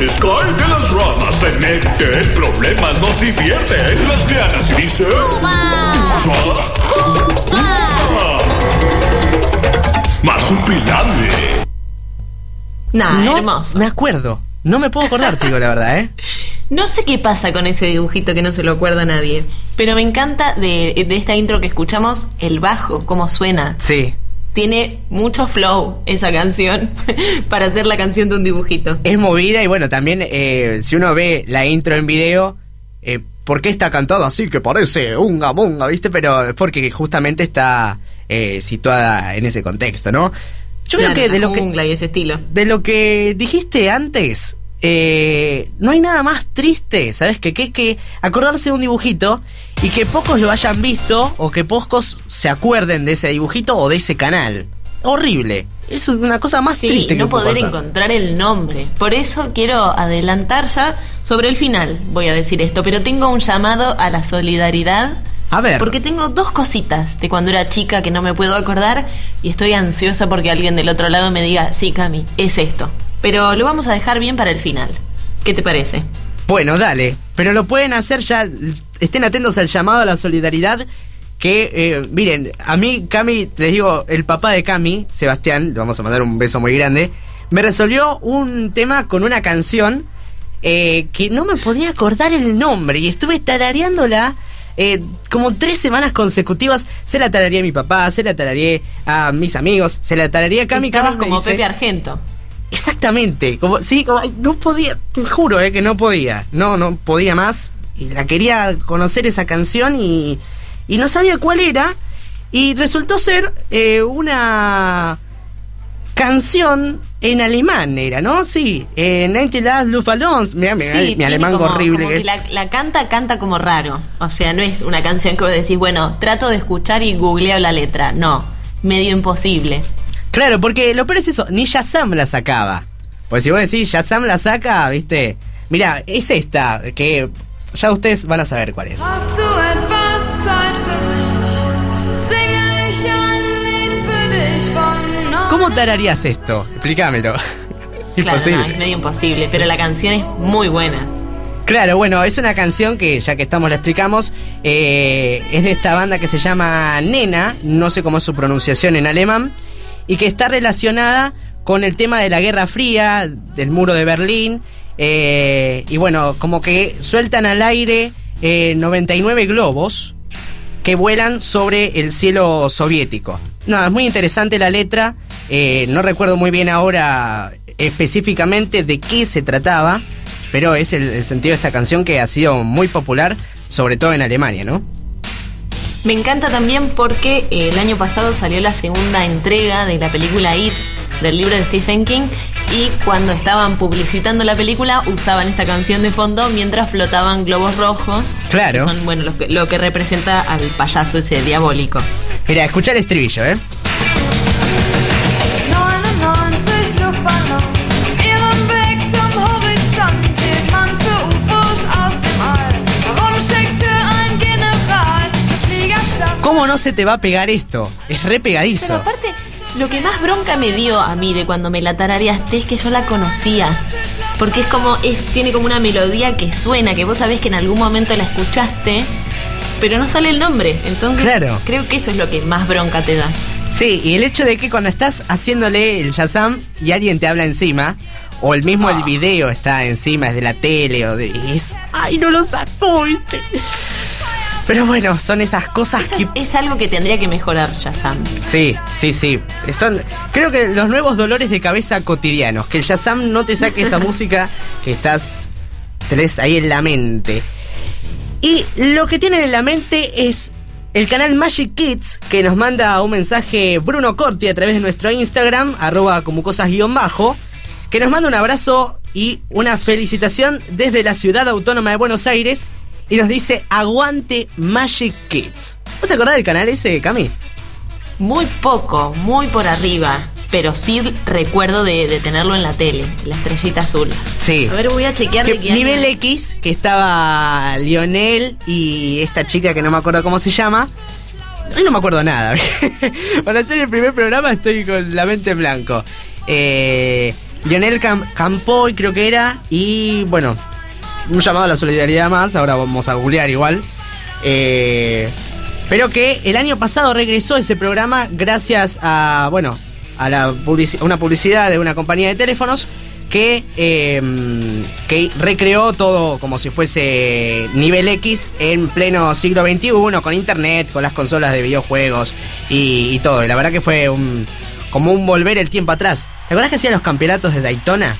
Speaker 6: veces de las ramas, se mete en problemas, nos divierte en las lianas y dice... ¡Upa! ¡Upa!
Speaker 2: Nah,
Speaker 3: no
Speaker 2: hermoso.
Speaker 3: Me acuerdo. No me puedo acordar, te digo la verdad, ¿eh?
Speaker 2: No sé qué pasa con ese dibujito que no se lo acuerda nadie, pero me encanta de esta intro que escuchamos el bajo, cómo suena.
Speaker 3: Sí.
Speaker 2: Tiene mucho flow esa canción para hacer la canción de un dibujito.
Speaker 3: Es movida y bueno, también eh, si uno ve la intro en video, eh, ¿por qué está cantado así que parece unga munga, viste? Pero es porque justamente está eh, situada en ese contexto, ¿no? Yo
Speaker 2: Claro,
Speaker 3: creo que de lo que,
Speaker 2: jungla y ese estilo.
Speaker 3: de lo que dijiste antes, eh, no hay nada más triste, ¿sabes? Que, que que acordarse de un dibujito y que pocos lo hayan visto o que pocos se acuerden de ese dibujito o de ese canal. Horrible. Es una cosa más
Speaker 2: Sí,
Speaker 3: triste que
Speaker 2: no poder
Speaker 3: pasar.
Speaker 2: encontrar el nombre. Por eso quiero adelantar ya sobre el final, voy a decir esto, pero tengo un llamado a la solidaridad.
Speaker 3: A ver.
Speaker 2: Porque tengo dos cositas de cuando era chica que no me puedo acordar y estoy ansiosa porque alguien del otro lado me diga, sí, Cami, es esto. Pero lo vamos a dejar bien para el final. ¿Qué te parece?
Speaker 3: Bueno, dale. Pero lo pueden hacer ya. Estén atentos al llamado a la solidaridad. Que, eh, miren, a mí, Cami, les digo, el papá de Cami, Sebastián, le vamos a mandar un beso muy grande, me resolvió un tema con una canción eh, que no me podía acordar el nombre y estuve tarareándola. eh, como tres semanas consecutivas se la tarareé a mi papá, se la tarareé a mis amigos, se la tarareé a Cami.
Speaker 2: Estabas
Speaker 3: Cami
Speaker 2: como
Speaker 3: dice-
Speaker 2: Pepe Argento.
Speaker 3: Exactamente, como, sí, como, no podía, te juro eh, que no podía, no, no podía más, y la quería conocer esa canción y, y no sabía cuál era, y resultó ser eh, una canción en alemán, era, ¿no? Sí, eh, 90 Last Luftballons, mira, mi,
Speaker 2: Sí,
Speaker 3: alemán
Speaker 2: como-
Speaker 3: horrible.
Speaker 2: como
Speaker 3: que-
Speaker 2: que la, la canta, canta como raro. O sea, no es una canción que vos decís, bueno, trato de escuchar y googleo la letra. No, medio imposible.
Speaker 3: Claro, porque lo peor es eso, ni Shazam la sacaba. Pues si vos decís Shazam la saca, viste, mira, es esta, que ya ustedes van a saber cuál es. ¿Cómo tararías esto? Explícamelo.
Speaker 2: Claro,
Speaker 3: Imposible.
Speaker 2: no, es medio imposible, pero la canción es muy buena.
Speaker 3: Claro, bueno, es una canción que ya que estamos la explicamos, eh, es de esta banda que se llama Nena, no sé cómo es su pronunciación en alemán, y que está relacionada con el tema de la Guerra Fría, del muro de Berlín, eh, y bueno, como que sueltan al aire eh, 99 globos que vuelan sobre el cielo soviético. No, es muy interesante la letra, eh, no recuerdo muy bien ahora específicamente de qué se trataba, pero es el, el sentido de esta canción que ha sido muy popular, sobre todo en Alemania, ¿no?
Speaker 2: Me encanta también porque eh, el año pasado salió la segunda entrega de la película It, del libro de Stephen King, y cuando estaban publicitando la película usaban esta canción de fondo mientras flotaban globos rojos.
Speaker 3: Claro.
Speaker 2: Que son, bueno, lo que, lo que representa al payaso ese diabólico.
Speaker 3: Mira, escucha el estribillo, ¿eh? ¿Cómo no se te va a pegar esto? Es re
Speaker 2: Pero
Speaker 3: pegadizo.
Speaker 2: aparte, lo que más bronca me dio a mí de cuando me la tarareaste es que yo la conocía. Porque es como, es, tiene como una melodía que suena, que vos sabés que en algún momento la escuchaste, pero no sale el nombre. Entonces,
Speaker 3: Claro.
Speaker 2: creo que eso es lo que más bronca te da.
Speaker 3: Sí, y el hecho de que cuando estás haciéndole el Shazam y alguien te habla encima, o el mismo el video está encima, es de la tele, o de. Es, ¡Ay, no lo sacó, viste! Pero bueno, son esas cosas
Speaker 2: Eso
Speaker 3: que.
Speaker 2: es algo que tendría que mejorar Shazam.
Speaker 3: Sí, sí, sí. Son, creo que los nuevos dolores de cabeza cotidianos. Que el Shazam no te saque esa música que estás. tenés ahí en la mente. Y lo que tienen en la mente es el canal Magic Kids, que nos manda un mensaje Bruno Corti a través de nuestro Instagram, arroba como cosas guion bajo, que nos manda un abrazo y una felicitación desde la ciudad autónoma de Buenos Aires y nos dice aguante Magic Kids. ¿Vos te acordás del canal ese, Cami?
Speaker 2: Muy poco, muy por arriba. Pero sí recuerdo de, de tenerlo en la tele, la estrellita azul.
Speaker 3: Sí.
Speaker 2: A ver, voy a chequear
Speaker 3: Que
Speaker 2: de qué
Speaker 3: nivel. X, que estaba Lionel y esta chica que no me acuerdo cómo se llama. Hoy no me acuerdo nada. Para hacer el primer programa estoy con la mente en blanco. Eh, Lionel Cam Campoy creo que era. Y bueno, un llamado a la solidaridad más. Ahora vamos a googlear igual. Eh, pero que el año pasado regresó ese programa gracias a, bueno, a la una publicidad de una compañía de teléfonos que, eh, que recreó todo como si fuese nivel X en pleno siglo XXI, con internet, con las consolas de videojuegos y, y todo. Y la verdad que fue un, como un volver el tiempo atrás. ¿Te acuerdas que hacían los campeonatos de Daytona?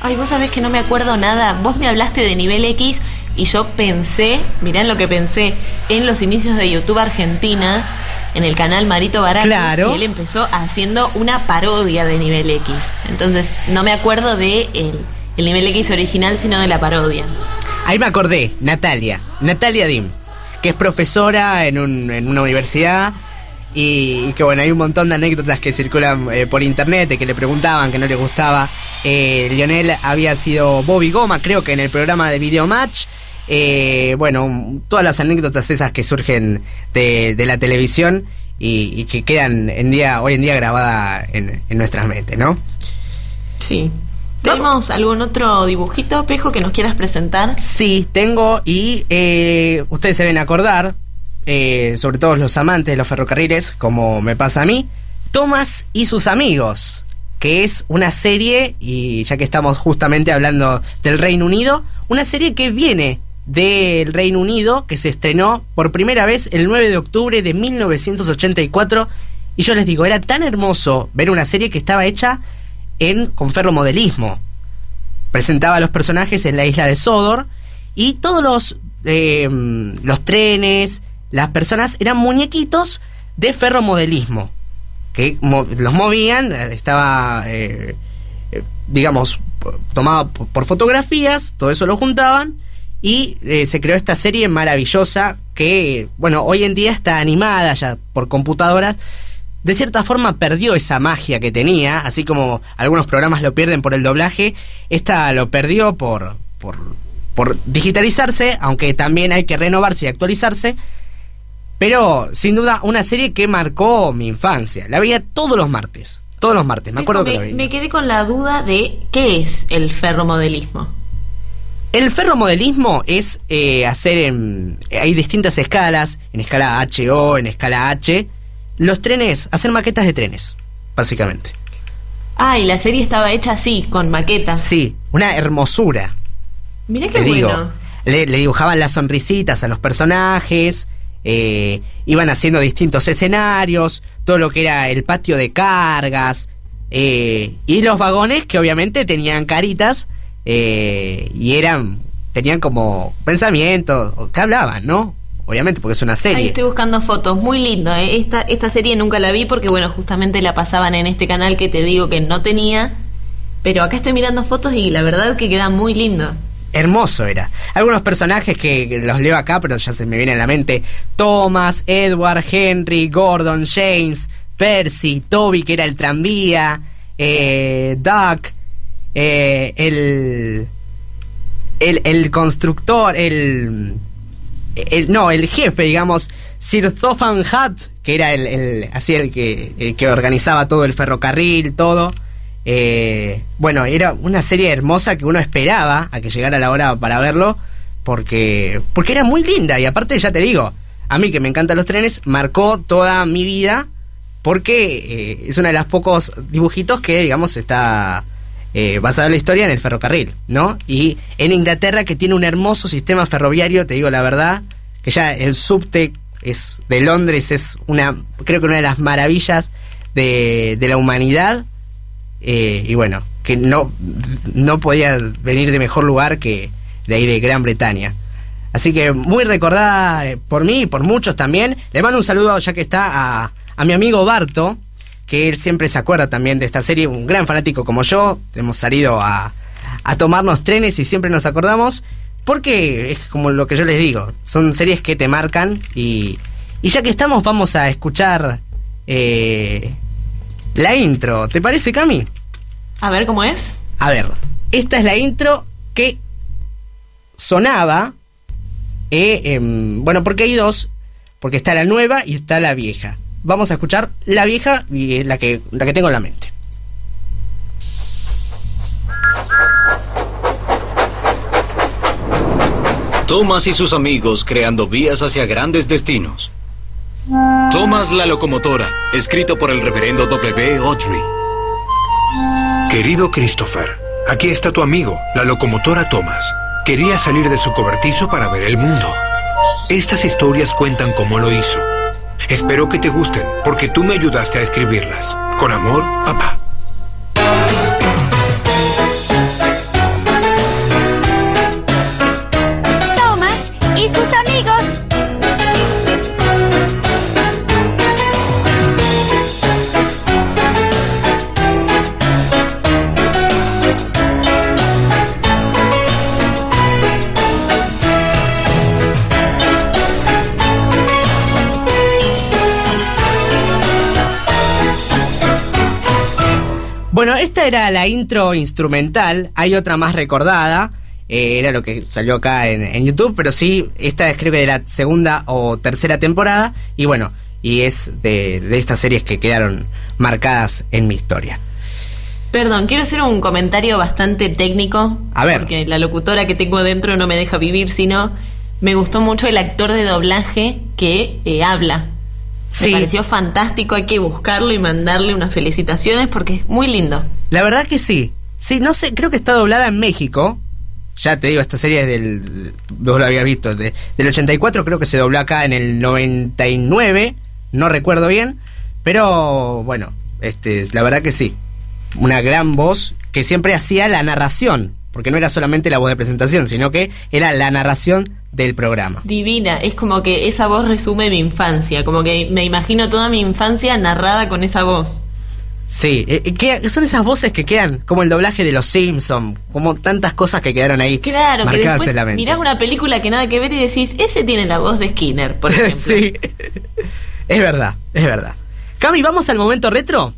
Speaker 2: Ay, vos sabés que no me acuerdo nada. Vos me hablaste de nivel X y yo pensé, mirá en lo que pensé, en los inicios de YouTube Argentina, en el canal Marito Baracus,
Speaker 3: Claro.
Speaker 2: que él empezó haciendo una parodia de nivel X. Entonces, no me acuerdo de el, el nivel X original, sino de la parodia.
Speaker 3: Ahí me acordé, Natalia, Natalia Dim, que es profesora en, un- en una universidad y, y que bueno, hay un montón de anécdotas que circulan eh, por internet de que le preguntaban que no le gustaba. Eh, Lionel había sido Bobby Goma, creo que en el programa de Video Match. Eh, bueno, todas las anécdotas esas que surgen de, de la televisión y, y que quedan en día, hoy en día grabadas en, en nuestras mentes, ¿no?
Speaker 2: Sí. ¿Tenemos algún otro dibujito, Pejo, que nos quieras presentar?
Speaker 3: Sí, tengo y eh, ustedes se deben acordar, eh, sobre todo los amantes de los ferrocarriles, como me pasa a mí, Thomas y sus amigos, que es una serie, y ya que estamos justamente hablando del Reino Unido, una serie que viene del Reino Unido, que se estrenó por primera vez el 9 de octubre de 1984, y yo les digo, era tan hermoso ver una serie que estaba hecha en con ferromodelismo. Presentaba a los personajes en la isla de Sodor y todos los, eh, los trenes, las personas eran muñequitos de ferromodelismo que los movían, eh, estaba, eh, eh, digamos, tomado por fotografías, todo eso lo juntaban y se creó esta serie maravillosa que, bueno, hoy en día está animada ya por computadoras. De cierta forma perdió esa magia que tenía, así como algunos programas lo pierden por el doblaje, esta lo perdió por, por, por digitalizarse, aunque también hay que renovarse y actualizarse. Pero sin duda una serie que marcó mi infancia. La veía todos los martes. Todos los martes, me acuerdo que la
Speaker 2: me,
Speaker 3: veía.
Speaker 2: me quedé con la duda de qué es el ferromodelismo.
Speaker 3: El ferromodelismo es eh, hacer en. Hay distintas escalas, en escala HO, en escala H. Los trenes, hacer maquetas de trenes, básicamente.
Speaker 2: Ah, y la serie estaba hecha así, con maquetas.
Speaker 3: Sí, una hermosura.
Speaker 2: Mirá
Speaker 3: Te
Speaker 2: qué
Speaker 3: digo,
Speaker 2: bueno.
Speaker 3: le, le dibujaban las sonrisitas a los personajes, eh, iban haciendo distintos escenarios, todo lo que era el patio de cargas, eh, y los vagones que obviamente tenían caritas eh, y eran, tenían como pensamientos, que hablaban, ¿no? Obviamente porque es una
Speaker 2: Ahí
Speaker 3: serie.
Speaker 2: estoy buscando fotos, muy lindo. ¿eh? Esta, esta serie nunca la vi porque, bueno, justamente la pasaban en este canal que te digo que no tenía. Pero acá estoy mirando fotos y la verdad que queda muy lindo.
Speaker 3: Hermoso era. Algunos personajes que los leo acá, pero ya se me viene a la mente. Thomas, Edward, Henry, Gordon, James, Percy, Toby, que era el tranvía, eh, Duck, eh, el, el, el constructor, el, no, el jefe, digamos, Sir Thopan Hutt, que era el, el- así el que, el que organizaba todo el ferrocarril, todo. Eh, bueno, era una serie hermosa que uno esperaba a que llegara la hora para verlo, porque, porque era muy linda y aparte ya te digo, a mí que me encantan los trenes, marcó toda mi vida, porque eh, es uno de los pocos dibujitos que, digamos, está eh, basado en la historia en el ferrocarril, ¿no? Y en Inglaterra que tiene un hermoso sistema ferroviario, te digo la verdad, que ya el subte es de Londres es una, creo que una de las maravillas de, de la humanidad. Eh, y bueno, que no, no podía venir de mejor lugar que de ahí de Gran Bretaña. Así que muy recordada eh, por mí y por muchos también. Le mando un saludo ya que está a, a mi amigo Barto, que él siempre se acuerda también de esta serie, un gran fanático como yo. Hemos salido a, a tomarnos trenes y siempre nos acordamos. Porque es como lo que yo les digo, son series que te marcan y, y ya que estamos vamos a escuchar eh, la intro. ¿Te parece, Cami?
Speaker 2: A ver cómo es.
Speaker 3: A ver, esta es la intro que sonaba. eh, em, bueno, porque hay dos. Porque está la nueva y está la vieja. Vamos a escuchar la vieja y es la que, la que tengo en la mente.
Speaker 7: Thomas y sus amigos creando vías hacia grandes destinos. Thomas la locomotora, escrito por el reverendo W. Audrey.
Speaker 8: Querido Christopher, aquí está tu amigo, la locomotora Thomas. Quería salir de su cobertizo para ver el mundo. Estas historias cuentan cómo lo hizo. Espero que te gusten, porque tú me ayudaste a escribirlas. Con amor, papá.
Speaker 3: Era la intro instrumental. Hay otra más recordada. eh, era lo que salió acá en, en YouTube. Pero sí, esta es creo que de la segunda o tercera temporada. Y bueno, y es de, de estas series que quedaron marcadas en mi historia.
Speaker 2: Perdón, quiero hacer un comentario bastante técnico.
Speaker 3: A ver.
Speaker 2: Porque la locutora que tengo dentro no me deja vivir, sino me gustó mucho el actor de doblaje que eh, habla.
Speaker 3: Sí.
Speaker 2: Me pareció fantástico, hay que buscarlo y mandarle unas felicitaciones porque es muy lindo.
Speaker 3: La verdad que sí. Sí, no sé, creo que está doblada en México. Ya te digo, esta serie es del. Vos lo habías visto. de- del 84, creo que se dobló acá en el 99. No recuerdo bien. Pero bueno, este, la verdad que sí. Una gran voz que siempre hacía la narración. Porque no era solamente la voz de presentación, sino que era la narración del programa.
Speaker 2: Divina, es como que esa voz resume mi infancia, como que me imagino toda mi infancia narrada con esa voz.
Speaker 3: Sí, eh, eh, que son esas voces que quedan, como el doblaje de los Simpson, como tantas cosas que quedaron ahí
Speaker 2: Claro, que
Speaker 3: marcadas
Speaker 2: después
Speaker 3: en la mente.
Speaker 2: mirás una película que nada que ver y decís, ese tiene la voz de Skinner, por ejemplo.
Speaker 3: sí, es verdad, es verdad. Cami, ¿vamos al momento retro?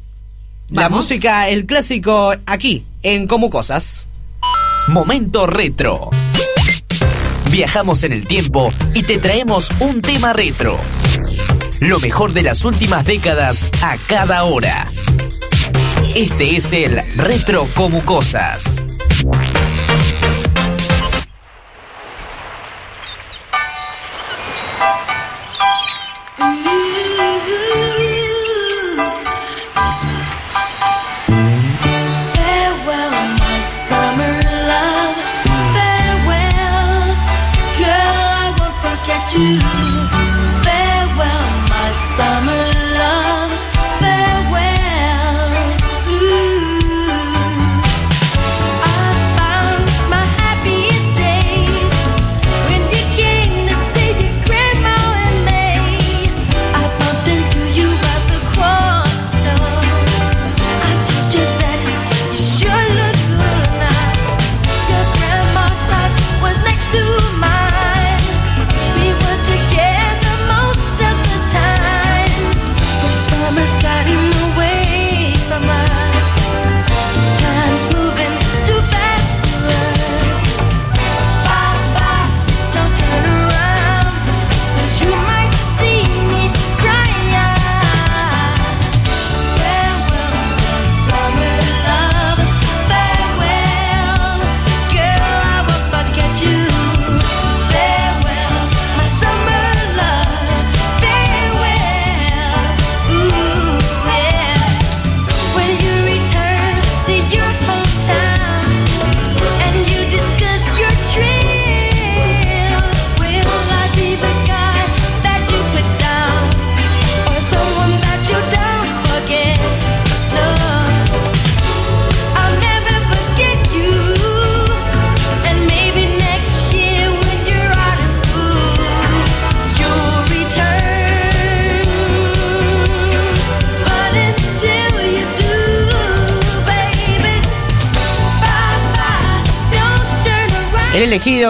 Speaker 3: La música, el clásico, aquí, en Como Cosas.
Speaker 1: Momento retro. Viajamos en el tiempo y te traemos un tema retro. Lo mejor de las últimas décadas a cada hora. Este es el Retro como
Speaker 9: you.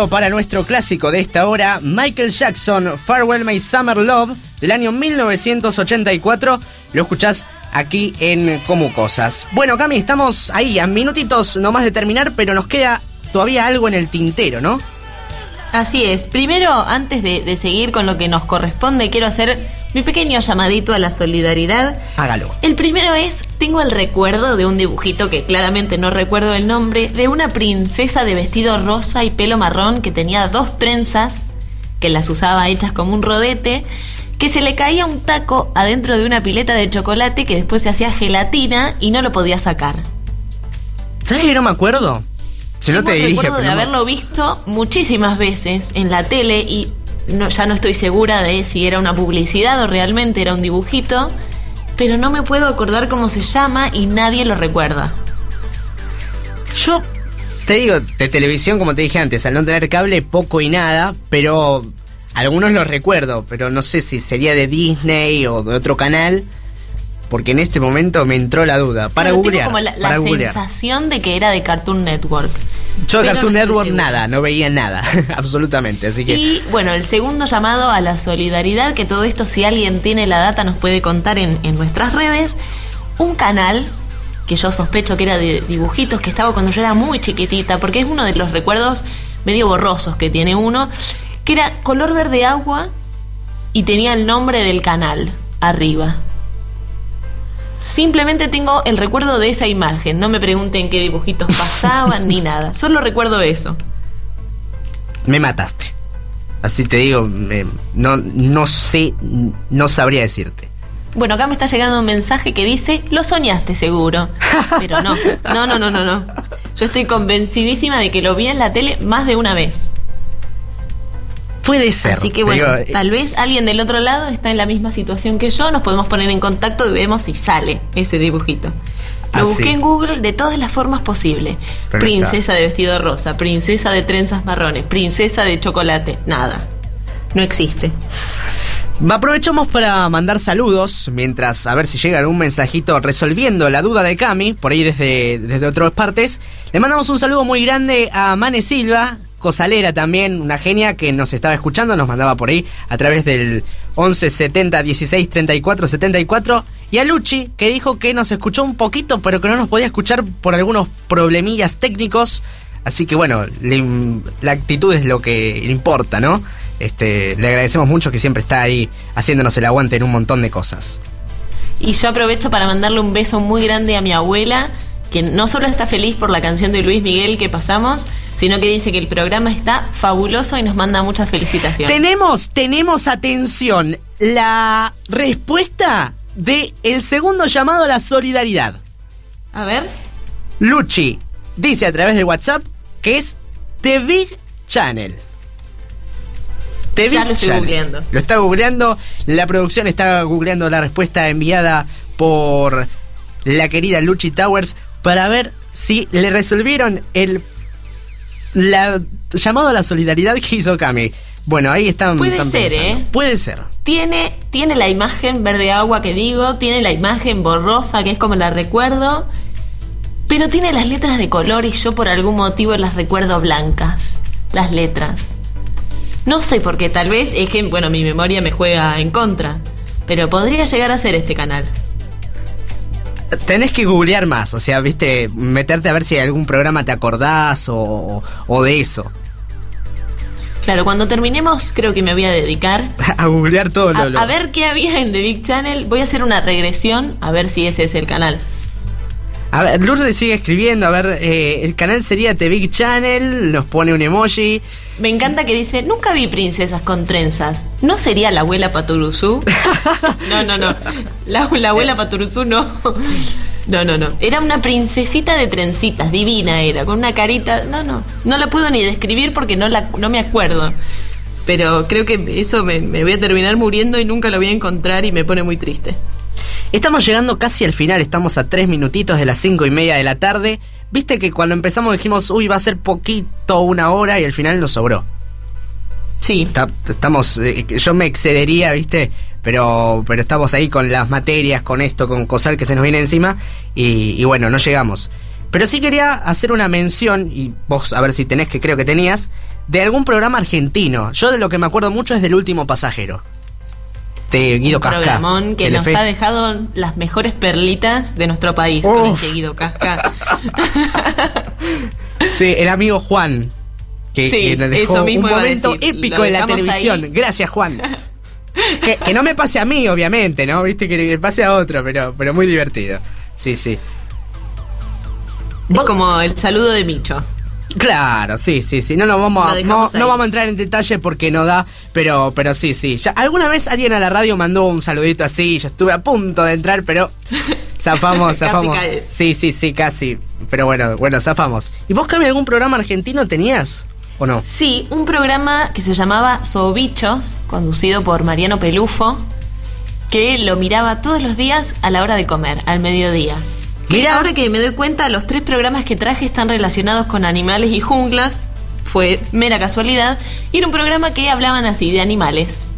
Speaker 3: Para nuestro clásico de esta hora, Michael Jackson, Farewell My Summer Love, del año 1984. Lo escuchás aquí en Como Cosas. Bueno, Cami, estamos ahí a minutitos nomás de terminar, pero nos queda todavía algo en el tintero, ¿no?
Speaker 2: Así es. Primero, antes de, de seguir con lo que nos corresponde, quiero hacer mi pequeño llamadito a la solidaridad.
Speaker 3: Hágalo.
Speaker 2: El primero es, tengo el recuerdo de un dibujito que claramente no recuerdo el nombre, de una princesa de vestido rosa y pelo marrón que tenía dos trenzas, que las usaba hechas como un rodete, que se le caía un taco adentro de una pileta de chocolate que después se hacía gelatina y no lo podía sacar.
Speaker 3: ¿Sabes que no me acuerdo? Si no te dirige,
Speaker 2: recuerdo de
Speaker 3: pero no me-
Speaker 2: haberlo visto muchísimas veces en la tele y no, ya no estoy segura de si era una publicidad o realmente era un dibujito, pero no me puedo acordar cómo se llama y nadie lo recuerda.
Speaker 3: Yo te digo, de televisión, como te dije antes, al no tener cable, poco y nada, pero algunos los recuerdo, pero no sé si sería de Disney o de otro canal, porque en este momento me entró la duda. Para
Speaker 2: Claro,
Speaker 3: googlear.
Speaker 2: como la, la
Speaker 3: para googlear.
Speaker 2: sensación de que era de Cartoon Network.
Speaker 3: Yo de Cartoon
Speaker 2: no
Speaker 3: Network nada, no veía nada, absolutamente, así que...
Speaker 2: Y bueno, el segundo llamado a la solidaridad, que todo esto si alguien tiene la data nos puede contar en, en nuestras redes, un canal que yo sospecho que era de dibujitos, que estaba cuando yo era muy chiquitita, porque es uno de los recuerdos medio borrosos que tiene uno, que era color verde agua y tenía el nombre del canal arriba. Simplemente tengo el recuerdo de esa imagen, no me pregunten qué dibujitos pasaban ni nada, solo recuerdo eso.
Speaker 3: Me mataste. Así te digo, me- no, no sé, no sabría decirte.
Speaker 2: Bueno, acá me está llegando un mensaje que dice, lo soñaste seguro. Pero no, no, no, no, no, no. Yo estoy convencidísima de que lo vi en la tele más de una vez.
Speaker 3: Puede ser.
Speaker 2: Así que bueno,
Speaker 3: digo, eh,
Speaker 2: tal vez alguien del otro lado está en la misma situación que yo, nos podemos poner en contacto y vemos si sale ese dibujito. Lo
Speaker 3: Ah,
Speaker 2: busqué
Speaker 3: sí.
Speaker 2: en Google de todas las formas posibles. Princesa de vestido rosa, princesa de trenzas marrones, princesa de chocolate, nada. No existe.
Speaker 3: Aprovechamos para mandar saludos, mientras a ver si llega algún mensajito resolviendo la duda de Cami, por ahí desde, desde otras partes. Le mandamos un saludo muy grande a Mane Silva, cosalera también, una genia que nos estaba escuchando, nos mandaba por ahí a través del 11 70 16 34 74. Y a Luchi, que dijo que nos escuchó un poquito, pero que no nos podía escuchar por algunos problemillas técnicos. Así que bueno, la actitud es lo que importa, ¿no? Este, le agradecemos mucho que siempre está ahí haciéndonos el aguante en un montón de cosas.
Speaker 2: Y yo aprovecho para mandarle un beso muy grande a mi abuela, que no solo está feliz por la canción de Luis Miguel que pasamos, sino que dice que el programa está fabuloso y nos manda muchas felicitaciones.
Speaker 3: Tenemos, tenemos atención, la respuesta de el segundo llamado a la solidaridad.
Speaker 2: A ver.
Speaker 3: Luchi dice a través de WhatsApp que es The Big Channel. The
Speaker 2: Ya
Speaker 3: Big
Speaker 2: lo estoy
Speaker 3: Channel.
Speaker 2: googleando.
Speaker 3: Lo está googleando. La producción está googleando la respuesta enviada por la querida Luchi Towers para ver si le resolvieron el la llamado a la solidaridad que hizo Cami. Bueno, ahí están.
Speaker 2: Puede
Speaker 3: están
Speaker 2: ser,
Speaker 3: pensando.
Speaker 2: ¿eh?
Speaker 3: Puede ser.
Speaker 2: Tiene, tiene la imagen verde agua que digo, tiene la imagen borrosa que es como la recuerdo, pero tiene las letras de color y yo por algún motivo las recuerdo blancas, las letras. No sé por qué, tal vez es que, bueno, mi memoria me juega en contra, pero podría llegar a ser este canal.
Speaker 3: Tenés que googlear más, o sea, viste, meterte a ver si hay algún programa te acordás o, o de eso.
Speaker 2: Claro, cuando terminemos creo que me voy a dedicar
Speaker 3: a googlear todo lo,
Speaker 2: a,
Speaker 3: lo-
Speaker 2: a ver qué había en The Big Channel. Voy a hacer una regresión a ver si ese es el canal.
Speaker 3: A ver, Lourdes sigue escribiendo, a ver, eh, el canal sería The Big Channel, nos pone un emoji.
Speaker 2: Me encanta que dice, nunca vi princesas con trenzas. ¿No sería la abuela Paturuzú? no, no, no. La, la abuela Paturuzú no. No, no, no. Era una princesita de trencitas, divina era, con una carita... No, no. No la puedo ni describir porque no, la, no me acuerdo. Pero creo que eso me, me voy a terminar muriendo y nunca lo voy a encontrar y me pone muy triste.
Speaker 3: Estamos llegando casi al final, estamos a tres minutitos de las cinco y media de la tarde. Viste que cuando empezamos dijimos, uy, va a ser poquito, una hora, y al final nos sobró.
Speaker 2: Sí.
Speaker 3: estamos, eh, yo me excedería, viste, pero, pero estamos ahí con las materias, con esto, con cosal que se nos viene encima, y, y bueno, no llegamos. Pero sí quería hacer una mención, y vos a ver si tenés, que creo que tenías, de algún programa argentino. Yo de lo que me acuerdo mucho es del último pasajero. De Guido
Speaker 2: Un
Speaker 3: Casca.
Speaker 2: programón que nos ha dejado las mejores perlitas de nuestro país con ese Guido Casca.
Speaker 3: Sí, el amigo Juan. Que,
Speaker 2: Sí,
Speaker 3: que nos dejó
Speaker 2: eso mismo
Speaker 3: un momento
Speaker 2: decir,
Speaker 3: épico en la televisión.
Speaker 2: ahí.
Speaker 3: Gracias, Juan. que, que no me pase a mí, obviamente, ¿no? Viste que le pase a otro, pero, pero muy divertido. Sí, sí.
Speaker 2: Es como el saludo de Micho.
Speaker 3: Claro, sí, sí, sí. No, no, vamos,
Speaker 2: Lo
Speaker 3: a, no, vamos a entrar en detalle porque no da, pero, pero sí, sí. Ya, alguna vez alguien a la radio mandó un saludito así, yo estuve a punto de entrar, pero zafamos, zafamos. Sí, sí, sí, casi. Pero bueno, bueno, zafamos. ¿Y vos, Cami, algún programa argentino tenías? ¿O no?
Speaker 2: Sí, un programa que se llamaba Sobichos, conducido por Mariano Pelufo, que lo miraba todos los días a la hora de comer, al mediodía.
Speaker 3: Mira.
Speaker 2: ahora que me doy cuenta, los tres programas que traje están relacionados con animales y junglas. Fue mera casualidad. Y era un programa que hablaban así, de animales.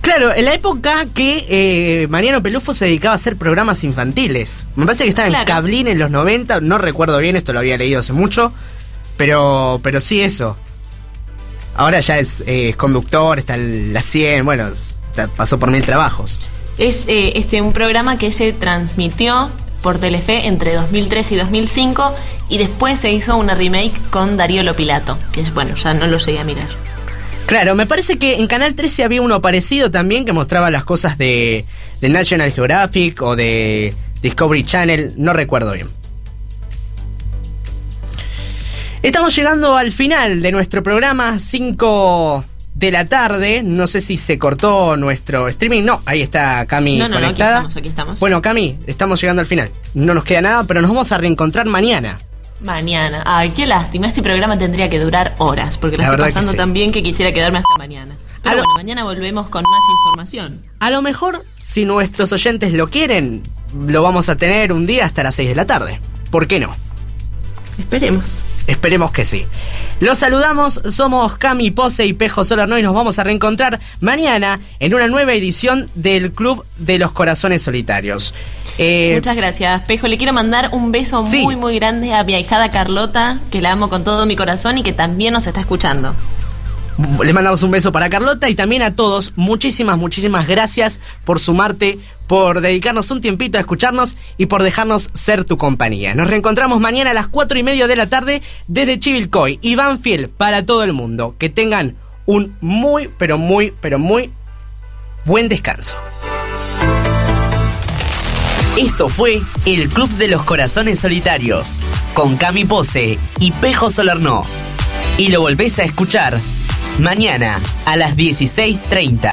Speaker 3: Claro, en la época que eh, Mariano Pelufo se dedicaba a hacer programas infantiles. Me parece que estaba en. Cablín en los 90, no recuerdo bien, esto lo había leído hace mucho, pero, pero sí eso. Ahora ya es, eh, conductor, está en la 100, bueno, está- pasó por mil trabajos.
Speaker 2: Es eh, este un programa que se transmitió por Telefe entre 2003 y 2005 y después se hizo una remake con Darío Lopilato, que es bueno, ya no lo llegué a mirar.
Speaker 3: Claro, me parece que en Canal 13 había uno parecido también que mostraba las cosas de, de National Geographic o de Discovery Channel, no recuerdo bien. Estamos llegando al final de nuestro programa, 5 de la tarde. No sé si se cortó nuestro streaming. No, ahí está Cami
Speaker 2: No, no, no, aquí
Speaker 3: conectada.
Speaker 2: estamos, aquí estamos.
Speaker 3: Bueno, Cami, estamos llegando al final. No nos queda nada, pero nos vamos a reencontrar mañana.
Speaker 2: Mañana. Ay, qué lástima. Este programa tendría que durar horas, porque la,
Speaker 3: La
Speaker 2: estoy pasando
Speaker 3: sí.
Speaker 2: tan bien que quisiera quedarme hasta mañana. Pero
Speaker 3: lo-
Speaker 2: bueno, mañana volvemos con más información.
Speaker 3: A lo mejor, si nuestros oyentes lo quieren, lo vamos a tener un día hasta las 6 de la tarde. ¿Por qué no?
Speaker 2: Esperemos.
Speaker 3: Esperemos que sí. Los saludamos, somos Cami Pose y Pejo Solarno y nos vamos a reencontrar mañana en una nueva edición del Club de los Corazones Solitarios. Eh,
Speaker 2: Muchas gracias, Pejo. Le quiero mandar un beso
Speaker 3: Sí.
Speaker 2: muy, muy grande a mi ahijada Carlota, que la amo con todo mi corazón y que también nos está escuchando.
Speaker 3: Les mandamos un beso para Carlota y también a todos. Muchísimas, muchísimas gracias por sumarte, por dedicarnos un tiempito a escucharnos y por dejarnos ser tu compañía. Nos reencontramos mañana a las 4 y media de la tarde desde Chivilcoy y Banfield para todo el mundo. Que tengan un muy, pero muy, pero muy buen descanso.
Speaker 1: Esto fue el Club de los Corazones Solitarios, con Cami Pose y Pejo Solernó. Y lo volvés a escuchar mañana a las 16.30.